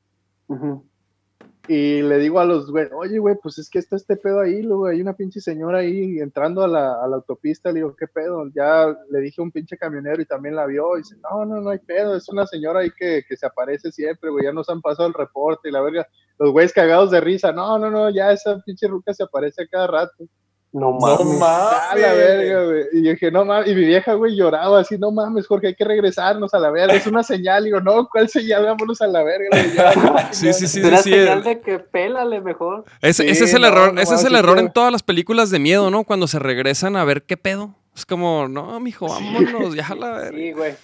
Y le digo a los güey, oye, güey, pues es que está este pedo ahí, luego hay una pinche señora ahí entrando a la, autopista. Le digo, ¿qué pedo? Ya le dije a un pinche camionero y también la vio. Y dice, no, no, no hay pedo, es una señora ahí que, que se aparece siempre, güey, ya nos han pasado el reporte y la verga. Los güeyes cagados de risa, no, no, no, ya esa pinche ruca se aparece a cada rato. No No mames. A mames. la verga, güey. Y yo dije, no mames. Y mi vieja, güey, lloraba así, no mames, Jorge, hay que regresarnos a la verga. Es una señal. Y digo, no, ¿cuál señal? Vámonos a la verga. ya". Sí, sí, sí, Es una sí. señal el- de que pélale mejor. Ese, Sí, ese es el no, error, no ese es mames, el sí, error en todas las películas de miedo, ¿no? Cuando se regresan a ver qué pedo. Es como, no, mijo, vámonos, ya la verga. Sí, güey.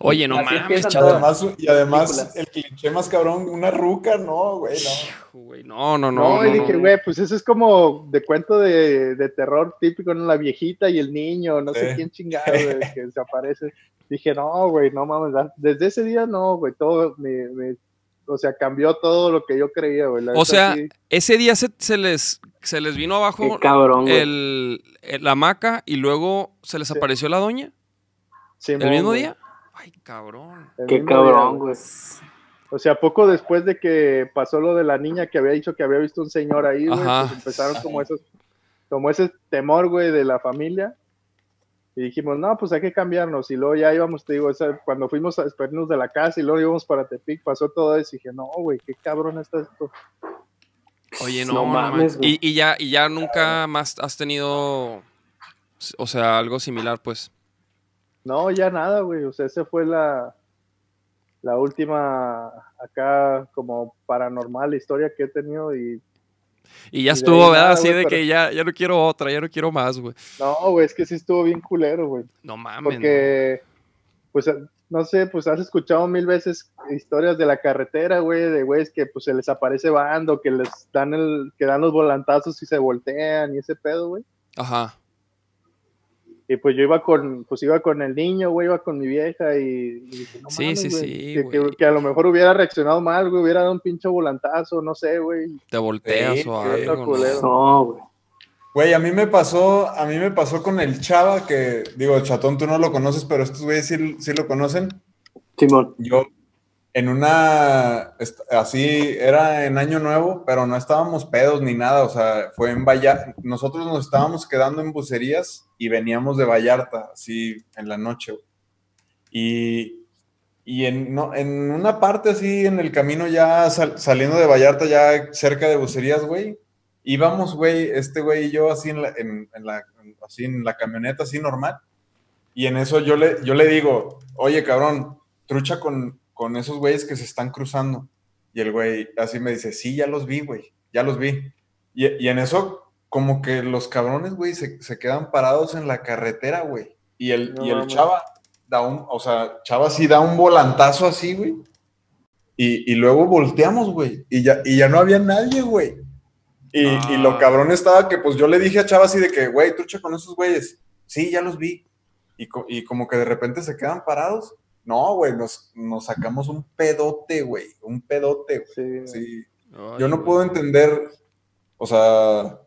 Oye, no Así mames, empiezan Y además, y además Películas. el cliché más cabrón, una ruca, no, güey, no. Güey, No, no, No, no. y dije, no. güey, pues eso es como de cuento de, de terror típico, ¿no? La viejita y el niño, no sé Sí. quién chingado, güey, que se aparece. Dije, no, güey, no mames. Desde ese día, no, güey, todo me, me- o sea, cambió todo lo que yo creía, güey. la O sea, sí. ese día se, se les, se les vino abajo cabrón, el, el- la hamaca y luego se les Sí. apareció la doña Simón, el mismo güey, día. Ay, cabrón. el Qué cabrón, güey. O sea, poco después de que pasó lo de la niña que había dicho que había visto un señor ahí, güey, pues empezaron como esos, como ese temor, güey, de la familia. Y dijimos, no, pues hay que cambiarnos. Y luego ya íbamos, te digo, esa- cuando fuimos a despedirnos de la casa y luego íbamos para Tepic, pasó todo eso. Y dije, no, güey, qué cabrón está esto. Oye, no, mames, mames. güey. Y, y ya, y ya nunca más has tenido, o sea, algo similar, pues. No, ya nada, güey. O sea, esa fue la, la última acá como paranormal historia que he tenido. Y Y ya estuvo, ¿verdad? nada, Así de pero- que ya, ya no quiero otra, ya no quiero más, güey. no, güey, es que sí estuvo bien culero, güey. No mames. Porque, pues, no sé, pues has escuchado mil veces historias de la carretera, güey, de güeyes que pues se les aparece bando, que les dan el, que dan los volantazos y se voltean y ese pedo, güey. Ajá. Y pues yo iba con, pues iba con el niño, güey, iba con mi vieja y, y dije, no Sí, mames, sí, güey, sí, que, que- güey. que a lo mejor hubiera reaccionado mal, güey, hubiera dado un pinche volantazo, no sé, güey. Te volteas Sí, o algo. No, güey. Güey, a mí me pasó, a mí me pasó con el Chava, que digo, Chatón, tú no lo conoces, pero estos güeyes sí, sí lo conocen. Simón. Yo, en una, así, era en Año Nuevo, pero no estábamos pedos ni nada, o sea, fue en Vallarta, nosotros nos estábamos quedando en bucerías y veníamos de Vallarta, así, en la noche. Y, y en, no, en una parte así, en el camino ya sal- saliendo de Vallarta, ya cerca de bucerías, güey, íbamos, güey, este güey y yo así en la, en, en la, así en la camioneta, así normal, y en eso yo le, yo le digo, oye, cabrón, trucha con, con esos güeyes que se están cruzando. Y el güey así me dice, sí, ya los vi, güey, ya los vi. Y, y en eso, como que los cabrones, güey, se, se quedan parados en la carretera, güey. Y el, No y el chava da un, o sea, chava sí da un volantazo así, güey. Y, y luego volteamos, güey. Y ya, y ya no había nadie, güey. Y, y lo Ah. cabrón estaba que, pues yo le dije a Chava así de que, güey, trucha con esos güeyes. Sí, ya los vi. Y, co- y como que de repente se quedan parados. No, güey, nos, nos sacamos un pedote, güey. Un pedote, güey. Sí. Sí. Ay, Yo no güey. puedo entender, o sea,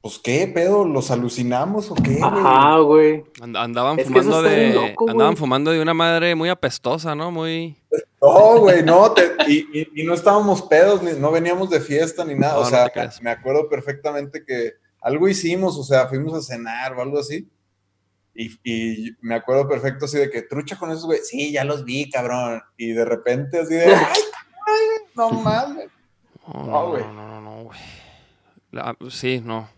pues qué pedo, los alucinamos o qué, güey. Ajá, güey. And- andaban Es fumando de. loco, güey. andaban fumando de una madre muy apestosa, ¿no? Muy. No, güey, no, te- y, y- y no estábamos pedos, ni, no veníamos de fiesta ni nada. No, o sea, me acuerdo perfectamente que algo hicimos, o sea, fuimos a cenar o algo así. Y, y me acuerdo perfecto así de que trucha con esos, güey. Sí, ya los vi, cabrón. Y de repente así de, ay, ay, no mames. No, No, no, güey. no, no, no, güey. La- Sí, no.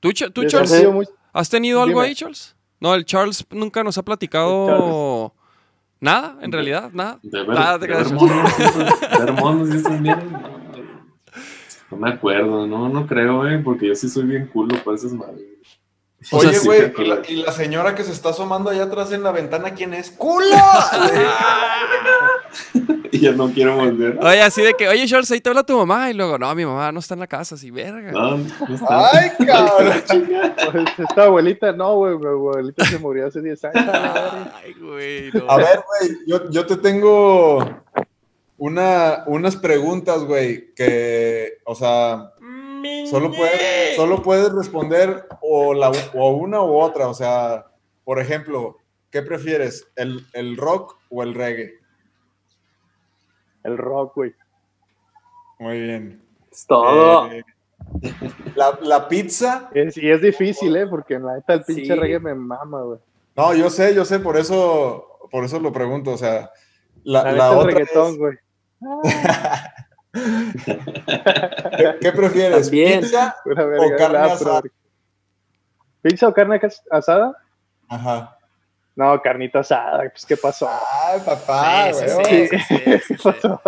¿Tú, Ch- tú, Les Charles, ha sido muy- has tenido algo Dime. ahí, Charles? No, el Charles nunca nos ha platicado nada, en realidad, nada. De ver, Nada, te de ver monos, ver monos y esos mierdas, no, No me acuerdo, no, no creo, güey, porque yo sí soy bien culo para esas madres. O sea, Oye, güey, sí, y, la, claro. y la señora que se está asomando allá atrás en la ventana, ¿quién es? ¡Culo! Y ya no quiero volver. Oye, así de que, oye, Shorts, ahí te habla tu mamá. Y luego, no, mi mamá no está en la casa, así, verga. No, no está. ¡Ay, cabrón! Pues, esta abuelita, no, güey, mi abuelita se murió hace 10 años. Ay, güey. no. A ver, güey, yo, yo te tengo una, unas preguntas, güey, que, o sea, solo puedes, solo puedes responder o, la, o una u otra. O sea, por ejemplo, ¿qué prefieres? ¿El, el rock o el reggae? El rock, güey. Muy bien. Es todo. Eh, la, la pizza. Es- y es difícil, ¿eh? Porque la neta el pinche Sí. reggae me mama, güey. No, yo sé, yo sé, por eso, por eso lo pregunto. O sea, la, La, la otra reggaetón, es-. ¿qué, qué prefieres? También. ¿Pizza o carne asada? ¿Pizza o carne asada? Ajá. No, carnita asada, pues ¿qué pasó? Ay, papá, Sí, sí, güey. sí, sí, sí, sí, ¿Qué pasó?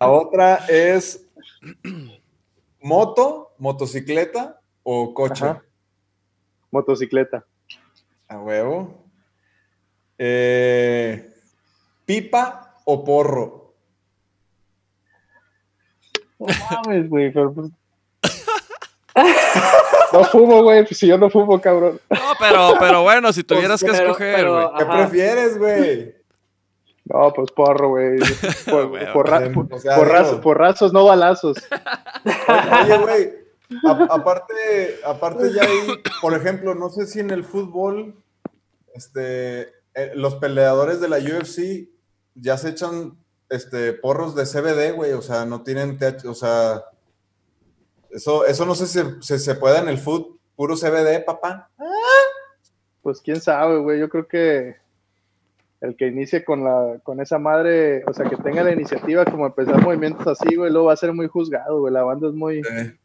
La otra es moto, motocicleta o coche. Ajá. Motocicleta. A huevo. Eh, pipa o porro. No mames, güey, pero pues... No fumo, güey, pues si yo no fumo, cabrón. No, pero, pero bueno, si tuvieras que Pues, pero- escoger, güey. ¿Qué prefieres, güey? No, pues porro, güey. Por- Güey, porra- bien, por- o sea, porrazo- digo- porrazos, no balazos. Oye, güey, aparte, aparte ya hay, por ejemplo, no sé si en el fútbol, este, eh, los peleadores de la UFC ya se echan, este, porros de CBD, güey, o sea, no tienen TH, o sea, eso, eso no sé si se, se puede en el fútbol, puro CBD, papá. Pues quién sabe, güey. Yo creo que el que inicie con la con esa madre, o sea, que tenga la iniciativa como empezar movimientos así, güey, luego va a ser muy juzgado, güey. La banda es muy, Eh,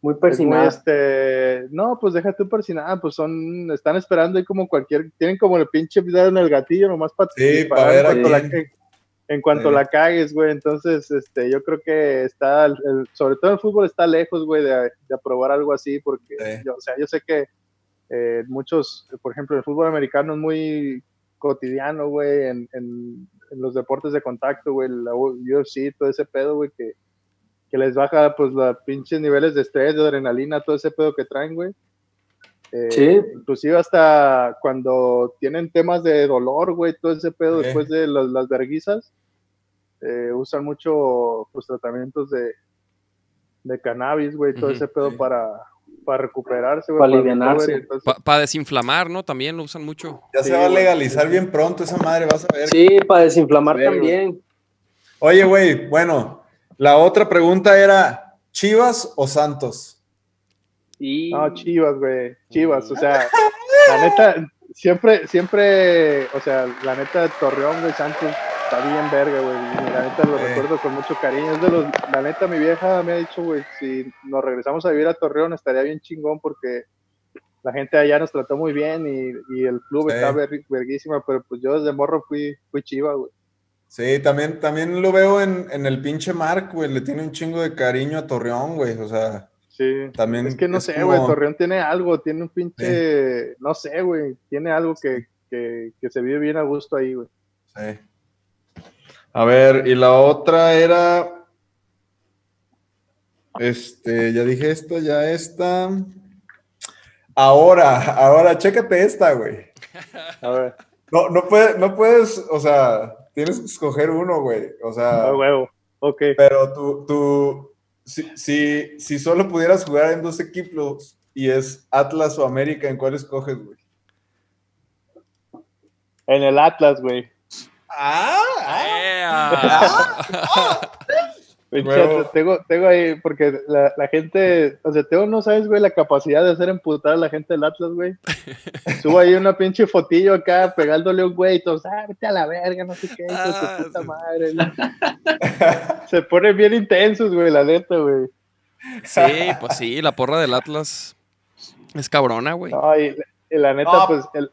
Muy es muy, persinada. este, no, pues déjate persinada, pues son, están esperando ahí como cualquier, tienen como el pinche dedo en el gatillo nomás para Sí, disparar pa' ver a en cuanto, la, Sí. cagues, güey. Entonces, este, yo creo que está, el- sobre todo el fútbol está lejos, güey, de, de aprobar algo así, porque, Sí. yo, o sea, yo sé que eh, muchos, por ejemplo, el fútbol americano es muy cotidiano, güey, en, en- en los deportes de contacto, güey, la UFC, todo ese pedo, güey, que, que les baja, pues, los pinches niveles de estrés, de adrenalina, todo ese pedo que traen, güey. Eh, Sí. Inclusive hasta cuando tienen temas de dolor, güey, todo ese pedo después de los- las verguizas, eh, usan mucho, pues, tratamientos de, de cannabis, güey, todo ese pedo Sí. para, para recuperarse, güey. Para entonces- Para desinflamar, ¿no? También lo usan mucho. Ya Sí, se va a legalizar bien pronto esa madre, vas a ver. Sí, para desinflamar güey. también. Oye, güey, bueno, la otra pregunta era, ¿Chivas o Santos? Y No, Chivas, güey. Chivas, o sea, la neta, siempre, siempre, o sea, la neta, Torreón, güey, Santos, está bien verga, güey. La neta lo Eh. recuerdo con mucho cariño. Es de los, la neta, mi vieja me ha dicho, güey, si nos regresamos a vivir a Torreón estaría bien chingón porque la gente allá nos trató muy bien y, y el club Sí. está ver- verguísima, pero pues yo desde morro fui, fui chiva, güey. Sí, también, también lo veo en, en el pinche Mark, güey, le tiene un chingo de cariño a Torreón, güey, o sea, Sí. también... Es que no es sé, como- güey, Torreón tiene algo, tiene un pinche, no sé, güey, tiene algo que, que, que se vive bien a gusto ahí, güey. Sí. A ver, y la otra era... Este, ya dije esta, ya esta. Ahora, ahora, chécate esta, güey. A ver, No, no, puedes, no puedes, o sea, tienes que escoger uno, güey. O sea, a huevo, ok. pero tú, tú, si, si, si solo pudieras jugar en dos equipos y es Atlas o América, ¿en cuál escoges, güey? En el Atlas, güey. Ah, Pinche Huevo. Tengo, tengo ahí, porque la, la gente, o sea, tengo, no sabes, güey, la capacidad de hacer emputar a la gente del Atlas, güey. Subo ahí una pinche fotillo acá, pegándole un güey, y todos, ah, vete a la verga, no sé qué, Ah, tu puta sí. madre. ¿no? Se ponen bien intensos, güey, la neta, güey. Sí, pues sí, la porra del Atlas es cabrona, güey. No, y, y la neta, No. pues, el,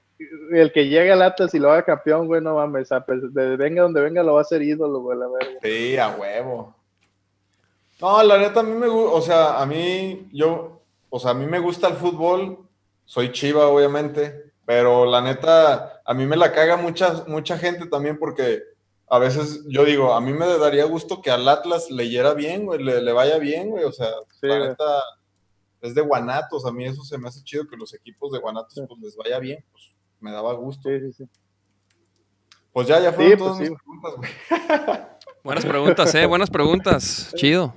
el que llegue al Atlas y lo haga campeón, güey, no mames, a de venga donde venga, lo va a hacer ídolo, güey, la verga. Sí, a huevo. No, la neta, a mí me gusta, o sea, a mí, yo, o sea, a mí me gusta el fútbol, soy chiva, obviamente, pero la neta, a mí me la caga mucha, mucha gente también porque a veces yo digo, a mí me daría gusto que al Atlas leyera bien, güey, le, le vaya bien, güey, o sea, Sí, la neta es de Guanatos, a mí eso se me hace chido que los equipos de Guanatos Sí. pues les vaya bien, pues me daba gusto. Sí, sí, sí. Pues ya, ya fueron Sí, todas pues, mis preguntas, güey. Buenas preguntas, eh, buenas preguntas. Chido.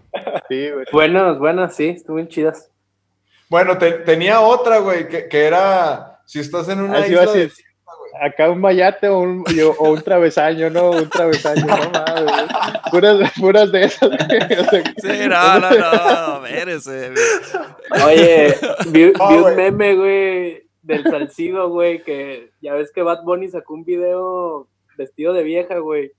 Sí, güey. Buenas, buenas, sí, estuvieron chidas. Bueno, te- tenía otra, güey, que, que era, si estás en una Así iba a isla güey. Acá un mayate o un, yo- o un travesaño, ¿no? Un travesaño, no mames. Puras, puras de esas. Sí, no, no, no, espérese. Oye, vi, Ah, vi un güey. meme, güey, del Salcido, güey, que ya ves que Bad Bunny sacó un video vestido de vieja, güey.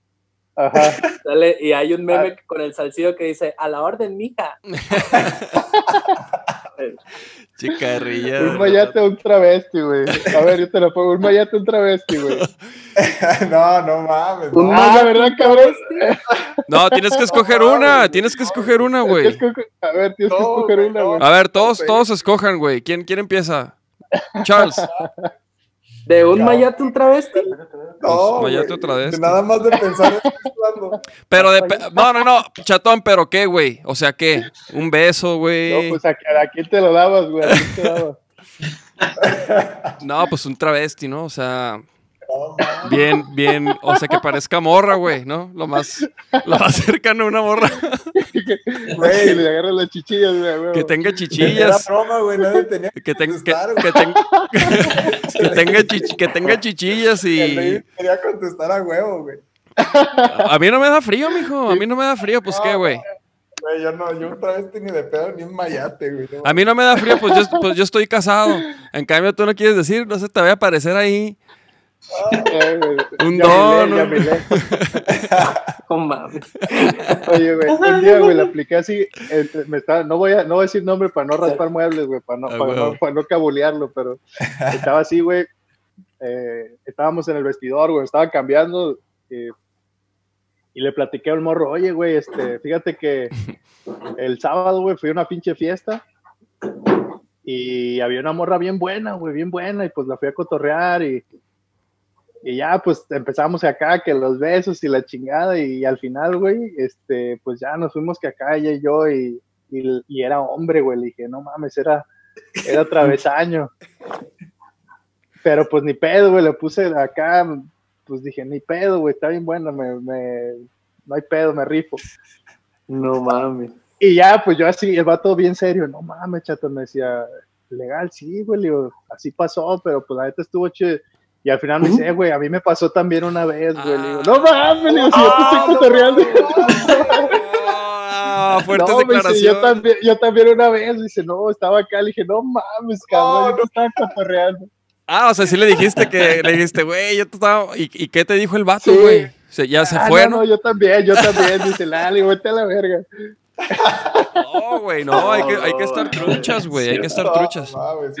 Ajá. Sale, y hay un Ah. meme con el Salcido que dice, a la orden, mija. Chicarrilla. Un mayate o un travesti, güey. A ver, yo te lo pongo. Un mayate o un travesti, güey. no, no mames. Un no. Ah, ¿verdad, cabrón? No, tienes que escoger una, tienes que escoger una, güey. A ver, tienes que No, escoger güey, una, no. güey. A ver, todos, todos escojan, güey. ¿Quién, quién empieza? Charles. De un mayate, un travesti. No, Mayate otra vez. Nada más de pensar. Pero de. pe- No, no, no. Chatón, pero ¿qué, güey? O sea, ¿qué? Un beso, No, güey. pues a, a quién te lo dabas, güey. ¿A quién te dabas? No, pues un travesti, ¿no? O sea, No. Bien, bien. O sea, que parezca morra, güey, ¿no? Lo más, lo más cercano a una morra. Güey, le agarras las chichillas, güey. Que tenga chichillas. broma, güey. Nadie tenía Que, ten- que, contestar, que ten- que tenga chich- que tenga chichillas y. quería contestar a huevo, güey. A mí no me da frío, mijo. A mí no me da frío, pues qué, güey. Güey, yo no, yo otra vez ni de pedo ni un mayate, güey. no A mí no me da frío, pues yo, pues yo estoy casado. En cambio, tú no quieres decir, no se te vaya a aparecer ahí. Güey. Un don, mames. Oye, güey, un día, güey, la apliqué así, eh, me estaba, no voy a, no voy a decir nombre para no raspar muebles, güey, para no, Ah, para no, para no cabulearlo, pero estaba así, güey, eh, estábamos en el vestidor, güey, estaba cambiando, eh, y le platiqué al morro, oye, güey, este, fíjate que el sábado, güey, fui a una pinche fiesta, y había una morra bien buena, güey, bien buena, y pues la fui a cotorrear, y y ya, pues empezamos acá, que los besos y la chingada, y, al final, güey, este, pues ya nos fuimos que acá ella y yo, y, y, y era hombre, güey. Le dije, no mames, era, era travesaño. Pero pues ni pedo, güey, le puse acá, pues dije, ni pedo, güey, está bien bueno, me, me, no hay pedo, me rifo. No mames. Y ya, pues yo así, el vato bien serio, no mames, chato, me decía, legal, sí, güey, digo, así pasó, pero pues la neta estuvo chido. Y al final me dice, "Eh, güey, a mí me pasó también una vez, güey. Le digo, no mames, le digo, si yo te Ah, estoy no cotorreando. Ah, fuertes No, me dice, declaraciones. yo también, yo también una vez, dice, no, estaba acá, le dije, no mames, cabrón, yo te estaba cotorreando. Ah, o sea, sí le dijiste que le dijiste, güey, yo te estaba. ¿Y, y qué te dijo el vato, Sí. güey? Ya se Ah, fue, no, ¿no? no, yo también, yo también, dice, Lali, vete a la verga. No, güey, no, hay que, hay que estar truchas, güey, hay que estar No, truchas. mames.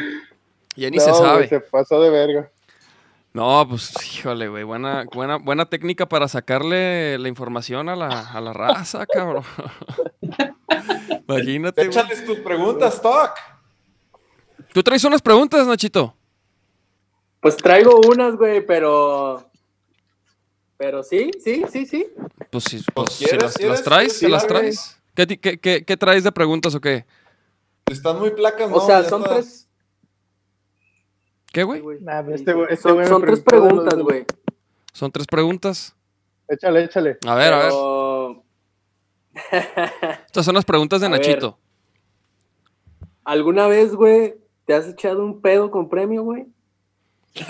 Ya ni No, se sabe. se pasó de verga. No, pues, híjole, güey, buena, buena, buena técnica para sacarle la información a la, a la raza, cabrón. Imagínate. Échales tus preguntas, Toc. Tú traes unas preguntas, Nachito. Pues traigo unas, güey, pero. Pero sí, sí, sí, sí. Pues, si, pues, si ¿quieres- las, quieres? las traes, Sí, ¿se las traes? ¿Qué, qué, qué, qué traes de preguntas o qué? Están muy placas, ¿no? O sea, Ya son está. tres. ¿Qué, güey? Nah, este este son tres los- preguntas, güey. Son tres preguntas. Échale, échale. A ver, a ver. Estas son las preguntas de A ver. Nachito. ¿Alguna vez, güey, te has echado un pedo con premio, güey? Sí,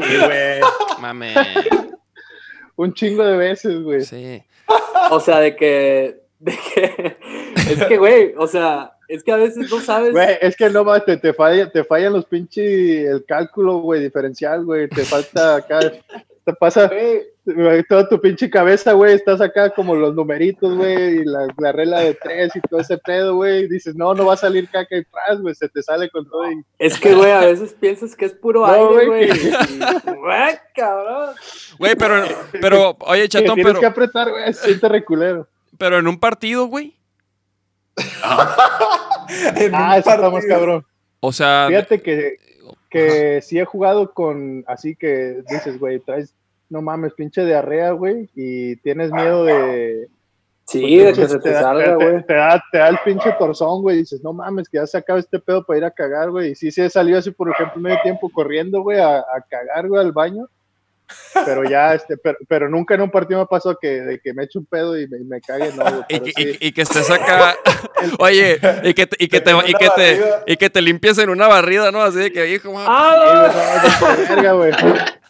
güey. Mame. Un chingo de veces, güey. Sí. O sea, de que. De que. Es que, güey, o sea, es que a veces no sabes. Güey, es que no más, te, te, falla, te fallan los pinches, el cálculo, güey, diferencial, güey. Te falta acá, te pasa Güey, toda tu pinche cabeza, güey. Estás acá como los numeritos, güey, y la, la regla de tres y todo ese pedo, güey. Dices, no, no va a salir caca y pras, güey. Se te sale con todo y Es que, güey, a veces piensas que es puro No, aire, güey, güey. Güey, cabrón. Güey, pero, pero, oye, chatón, tienes pero, que apretar, güey. Siente reculero. pero en un partido, güey. En Ah, más partido. cabrón. O sea, Fíjate que, que sí he jugado con, así que dices, güey, traes, no mames, pinche diarrea, güey, y tienes miedo de... Sí, de que se te da- salga, te- güey. Te, da, te da el pinche torzón, güey, y dices, no mames, que ya se acaba este pedo para ir a cagar, güey. Y sí, sí he salido así, por ejemplo, medio tiempo corriendo, güey, a, a cagar, güey, al baño. Pero ya, este, pero, pero nunca en un partido me pasó que, de que me eche un pedo y me, me cague, no, güey. Y que, sí. y- y que estés acá. Oye, y que, te- y, que te, y, que te, y que te limpies en una barrida, ¿no? Así de que, hijo, ¡Ah!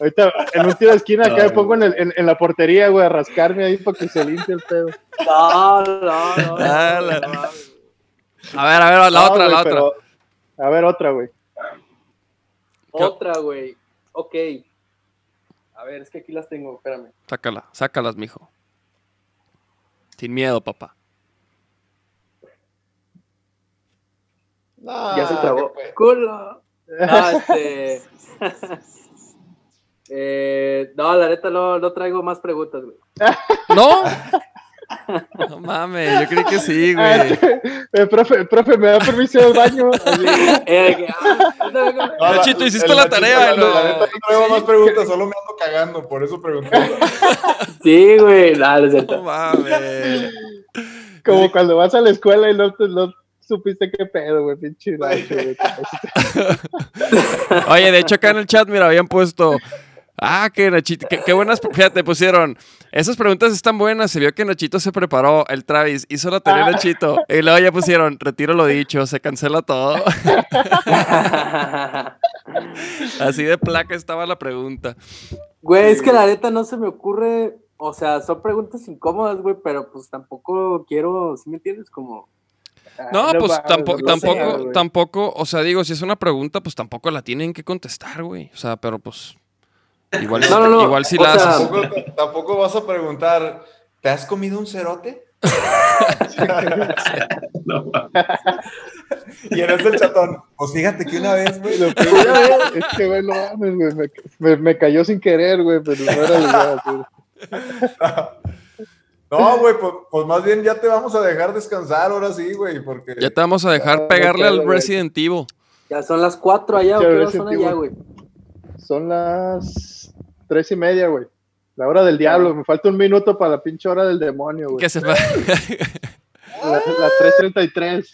Ahorita en un tiro de esquina acá me pongo en, el- en- en la portería, güey, a rascarme ahí para que se limpie el pedo. No, no, no. Ah, no, no. A ver, a ver, la No, otra, güey, la otra. pero- a ver, otra, güey. Otra, güey. Ok. A ver, es que aquí las tengo, espérame. Sácala, sácalas, mijo. Sin miedo, papá. ya se trabó. ¡Culo! No, este. eh, no, la neta no, no traigo más preguntas, güey. ¿No? No mames, yo creí que sí, Ah, güey. eh, profe, profe, ¿me da permiso del baño? Eh, ah, Nachito, hiciste el la Nachito, tarea, La, ¿no? la neta no traigo más preguntas, solo me ando cagando, por eso pregunté. Sí, güey. No, no es No mames. Como cuando vas a la escuela y no, te- no supiste qué pedo, güey, pinche Nacho, güey. Oye, de hecho acá en el chat, mira, habían puesto. Ah, que Nachito, qué, qué buenas, fíjate, pusieron. Esas preguntas están buenas. Se vio que Nachito se preparó, el Travis hizo la tarea Nachito. Y luego ya pusieron, retiro lo dicho, se cancela todo. Así de placa estaba la pregunta. Güey, es que la neta no se me ocurre. O sea, son preguntas incómodas, güey, pero pues tampoco quiero, ¿sí me entiendes? Como. No, no pues tampoco, no tampoco, tampoco, o sea, digo, si es una pregunta, pues tampoco la tienen que contestar, güey. O sea, pero pues. Igual, No, no, no, igual si o la sea, haces. tampoco, tampoco vas a preguntar, ¿te has comido un cerote? No, Y en ese el chatón, pues fíjate que una vez, güey, Lo peor es que, güey, no mames, güey, me, me, me cayó sin querer, güey, pero no era la idea, güey. No, güey, pues, pues más bien ya te vamos a dejar descansar ahora sí, güey, porque... Ya te vamos a dejar Ya, pegarle al. Resident Evil. Ya son las cuatro allá, ¿o qué son allá, güey? Son las tres y media, güey. La hora del diablo. Me falta un minuto para la pinche hora del demonio, güey. Que se fa- La- Las 3.33.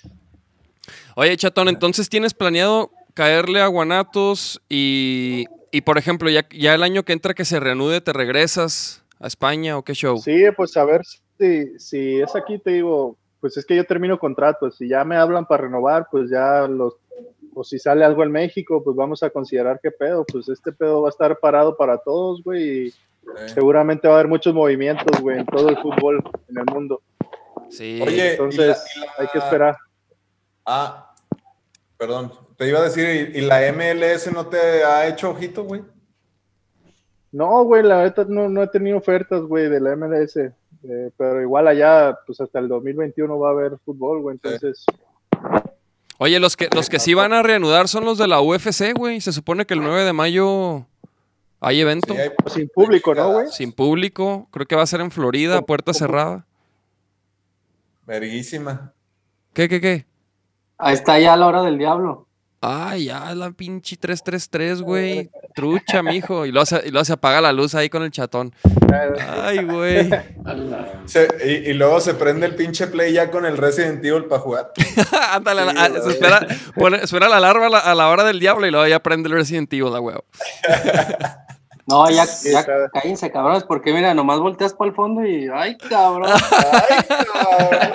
Oye, chatón, entonces tienes planeado caerle a Guanatos y, y por ejemplo, ya, ya el año que entra que se reanude, ¿te regresas a España o qué show? Sí, pues a ver si, si es aquí, te digo, pues es que yo termino contrato. Si ya me hablan para renovar, pues ya los. O si sale algo en México, pues vamos a considerar qué pedo. Pues este pedo va a estar parado para todos, güey. Y seguramente va a haber muchos movimientos, güey, en todo el fútbol en el mundo. Sí. Oye, y Entonces, la- y la- hay que esperar. Ah, perdón, te iba a decir, ¿y, y la MLS no te ha hecho ojito, güey? No, güey, la verdad no, no he tenido ofertas, güey, de la MLS. eh, pero igual allá, pues hasta el 2021 va a haber fútbol, güey. Entonces, Oye, los que, los que sí van a reanudar son los de la UFC, güey. Se supone que el 9 de mayo hay evento. Sí, hay- sin público, ¿no, güey? Sin público. Creo que va a ser en Florida, ¿Cómo- puerta cómo? cerrada. Verguísima. ¿Qué, qué, qué? Ahí está ya la hora del diablo. Ay, ya, la pinche 333, güey. Trucha, mijo. Y luego, se, y luego se apaga la luz ahí con el chatón. Ay, güey. Se- y, y luego se prende el pinche play ya con el Resident Evil para jugar. Ándale, Sí, se espera, pone- suena la alarma a la, a la hora del diablo y luego ya prende el Resident Evil, la huevo. No, ya, ya cállense, cabrones, porque mira, nomás volteas para el fondo y. ¡Ay, cabrón! Ay, cabrón.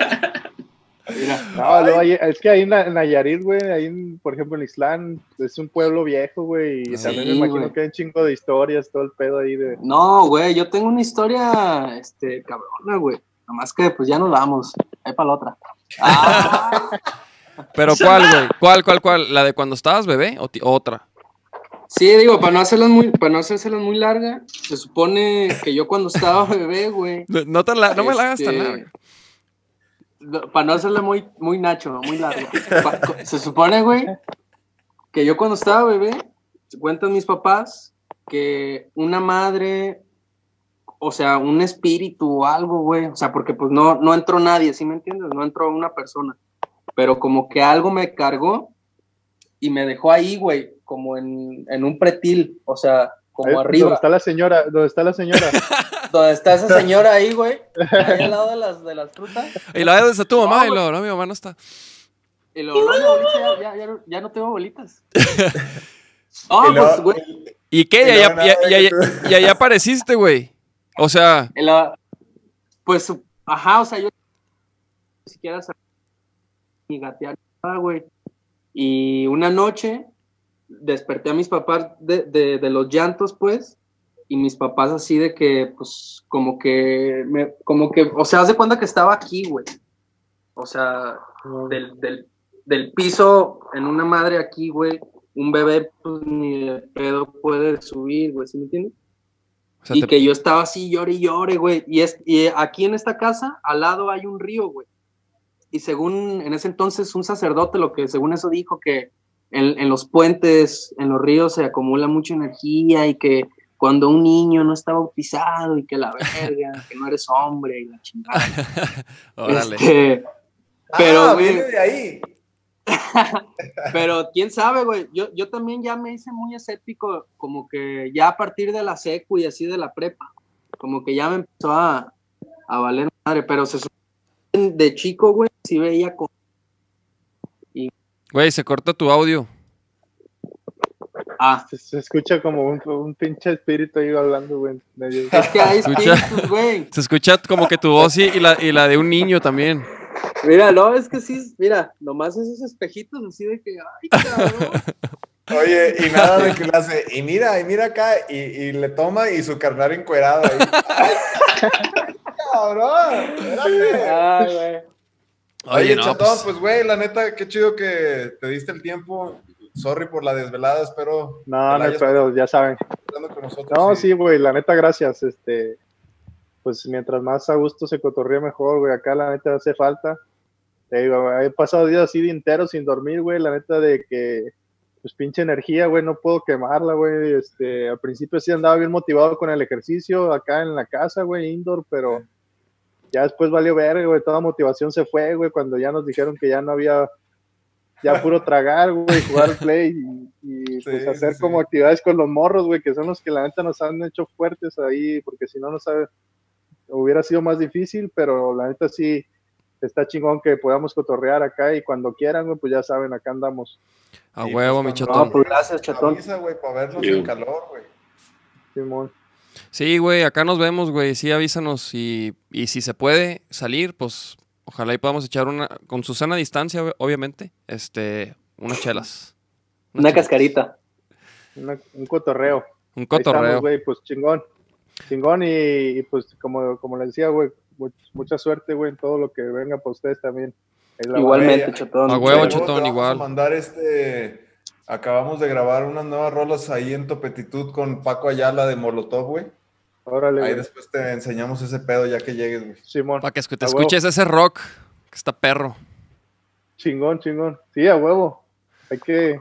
Mira. No, ahí- es que ahí en, Na- en Nayarit, güey, ahí, en- por ejemplo, en Islán, es un pueblo viejo, güey, y Sí, también me imagino güey. que hay un chingo de historias, todo el pedo ahí de... No, güey, yo tengo una historia, este, cabrona, güey. Nomás que, pues ya nos vamos. Ahí para la otra. Ah, Pero ¿cuál, güey? ¿Cuál, cuál, cuál? ¿La de cuando estabas bebé o otra? sí, digo, para no hacerlas muy, para no hacérselas muy larga, se supone que yo cuando estaba bebé, güey. No, no tan la- no me la hagas tan este, larga. Para no hacerla muy, muy nacho, muy largo. Se supone, güey, que yo cuando estaba bebé, cuentan mis papás que una madre, o sea, un espíritu o algo, güey, o sea, porque pues no, no entró nadie, ¿sí me entiendes? No entró una persona, pero como que algo me cargó y me dejó ahí, güey, como en, en un pretil, o sea, como Ahí, Donde arriba. está la señora, donde está la señora. Donde está esa señora ahí, güey, ahí al lado de las, de las frutas. Y la vez está tu mamá y No, luego, no, mi mamá no está. Y luego, no, no, ya, ya, ya no- ya no tengo bolitas. Ah, Y luego- pues, güey, ¿Y qué? Y Y allá, luego nada y- y de allá- que y allá apareciste, güey. O sea, la- pues, ajá, o sea, yo ni siquiera sabía ni gatear nada, güey. Y una noche desperté a mis papás de, de, de los llantos, pues, y mis papás así de que, pues, como que, me, como que, o sea, haz de cuenta que estaba aquí, güey. O sea, del, del, del piso en una madre aquí, güey, un bebé, pues, ni de pedo puede subir, güey, ¿sí me entiendes? o sea, y te- que yo estaba así, llore y llore, güey. Y, es, y aquí en esta casa, al lado hay un río, güey. Y según, en ese entonces, un sacerdote, lo que según eso dijo, que en, en los puentes, en los ríos se acumula mucha energía y que cuando un niño no está bautizado y que la verga, que no eres hombre y la chingada. órale. Este, pero, ah, viene de ahí. Pero quién sabe, güey. Yo, yo también ya me hice muy escéptico, como que ya a partir de la secu y así de la prepa, como que ya me empezó a, a valer madre. Pero se supone de chico, güey, sí veía con. Güey, se corta tu audio. Ah, Se, se escucha como un, un pinche espíritu ahí hablando, güey. medio- es que hay Escucha. espíritus, güey. Se escucha como que tu voz sí, y la, y la de un niño también. Mira, no, es que sí, mira, nomás esos espejitos así de que, ay, cabrón. Oye, y nada de que le hace, y mira, y mira acá, y, y le toma y su carnal encuerado ahí. ¡Ay! ¡Cabrón! Espérate. Ay, güey. Oye, no, chatón, pues, pues güey, la neta, qué chido que te diste el tiempo. Sorry por la desvelada, espero No, no hay hayas pedo, ya saben. pasado con nosotros. No, y- sí, güey, la neta, gracias. Este, pues mientras más a gusto se cotorrea mejor, güey. Acá la neta hace falta. Te digo, he pasado días así de enteros sin dormir, güey. La neta de que, pues pinche energía, güey, no puedo quemarla, güey. Este, al principio sí andaba bien motivado con el ejercicio acá en la casa, güey, indoor, pero ya después valió ver, güey. Toda motivación se fue, güey, cuando ya nos dijeron que ya no había, ya puro tragar, güey, jugar play y, y, pues Sí, hacer sí, como actividades con los morros, güey, que son los que la neta nos han hecho fuertes ahí, porque si no, no sabe, hubiera sido más difícil, pero la neta sí está chingón que podamos cotorrear acá y cuando quieran, güey, pues ya saben, acá andamos. a Sí, huevo, pues, mi cuando- No, chatón. pues gracias, chatón. Avisa, güey, para vernos Sí. en calor, güey. Simón. Sí, güey, acá nos vemos, güey. Sí, avísanos. Y, y si se puede salir, pues ojalá y podamos echar una, con su sana distancia, ob- obviamente, este, unas chelas. Unas Una chelas. cascarita. Una- un cotorreo. Un cotorreo. güey, pues chingón. Chingón y, y, pues como, como les decía, güey, much- mucha suerte, güey, en todo lo que venga para ustedes también. Igualmente, Güey, chatón. a huevo, chatón, te vamos igual. a mandar este. Acabamos de grabar unas nuevas rolas ahí en Topetitud con Paco Ayala de Molotov, güey. Órale, Ahí güey. después te enseñamos ese pedo ya que llegues, güey. Simón. Para que escu- te A huevo. escuches ese rock, que está perro. Chingón, chingón. Sí, a huevo. Hay que.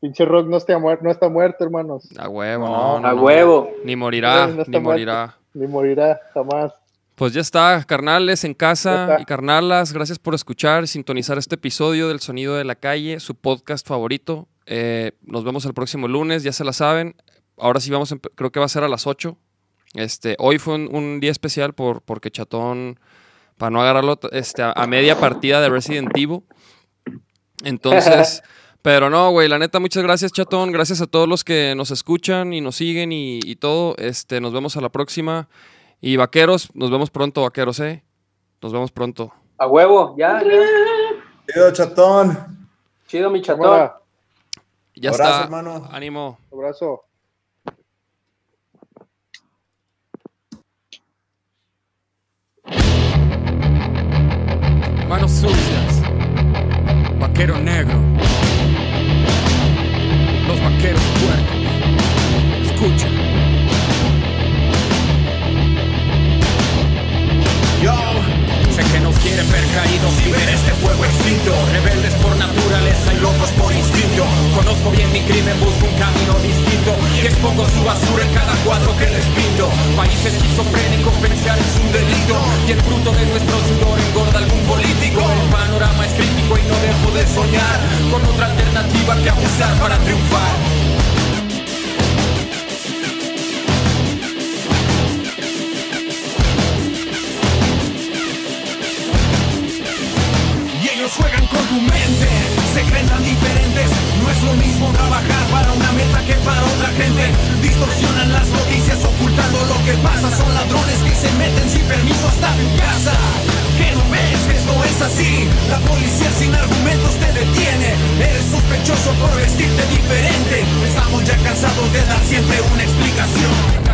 Pinche rock no está, muer- no está muerto, hermanos. A huevo, No, no. A no. huevo. Ni morirá, No, no está ni muerto. morirá. Ni morirá jamás. Pues ya está, carnales en casa y carnalas, gracias por escuchar y sintonizar este episodio del Sonido de la Calle, su podcast favorito. Eh, nos vemos el próximo lunes, ya se la saben. Ahora sí vamos, creo que va a ser a las 8. Este, hoy fue un, un día especial por, porque Chatón, para no agarrarlo este, a, a media partida de Resident Evil. Entonces, pero no, güey, la neta, muchas gracias, Chatón. Gracias a todos los que nos escuchan y nos siguen y, y todo. Este, nos vemos a la próxima. Y vaqueros, nos vemos pronto, vaqueros, ¿eh? Nos vemos pronto. A huevo, ya, ya. Chido, chatón. Chido, mi chatón. Ya Abrazo, está. hermano. Ánimo. abrazo. Manos sucias. Vaquero negro. Los vaqueros puercos. Escucha. Quieren quieren ver caídos y ver este fuego extinto. Rebeldes por naturaleza y locos por instinto. Conozco bien mi crimen, busco un camino distinto expongo su basura en cada cuadro que les pinto. País esquizofrénico, pensar es un delito y el fruto de nuestro sudor engorda algún político. El panorama es crítico y no dejo de soñar con otra alternativa que abusar para triunfar. Juegan con tu mente, se creen tan diferentes. No es lo mismo trabajar para una meta que para otra gente. Distorsionan las noticias ocultando lo que pasa. Son ladrones que se meten sin permiso hasta tu casa. Que no ves que esto es así. La policía sin argumentos te detiene. Eres sospechoso por vestirte diferente. Estamos ya cansados de dar siempre una explicación.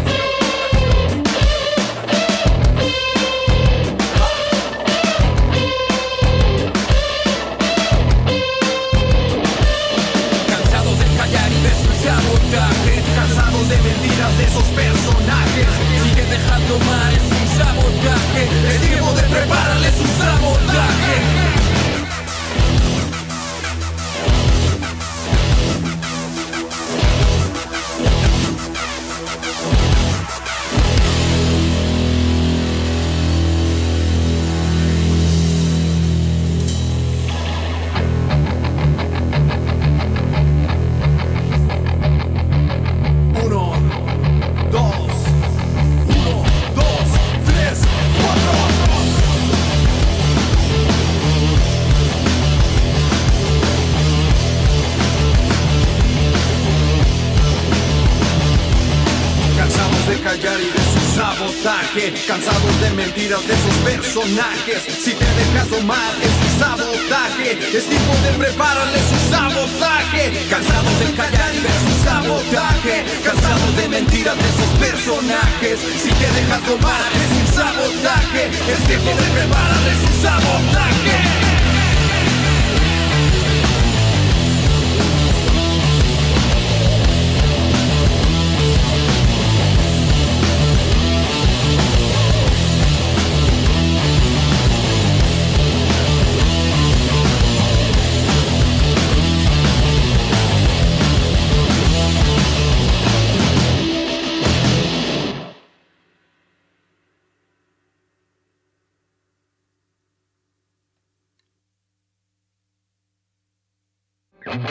Esos personajes. Dejando mal, es un sabotaje. Es tiempo de prepararles un sabotaje mentiras de esos personajes. Si te dejas domar es un sabotaje. Es tiempo de prepararles un sabotaje. Cansados de callar y de su sabotaje. Cansados de mentiras de esos personajes. Si te dejas domar es un sabotaje. Es tiempo de prepararles un sabotaje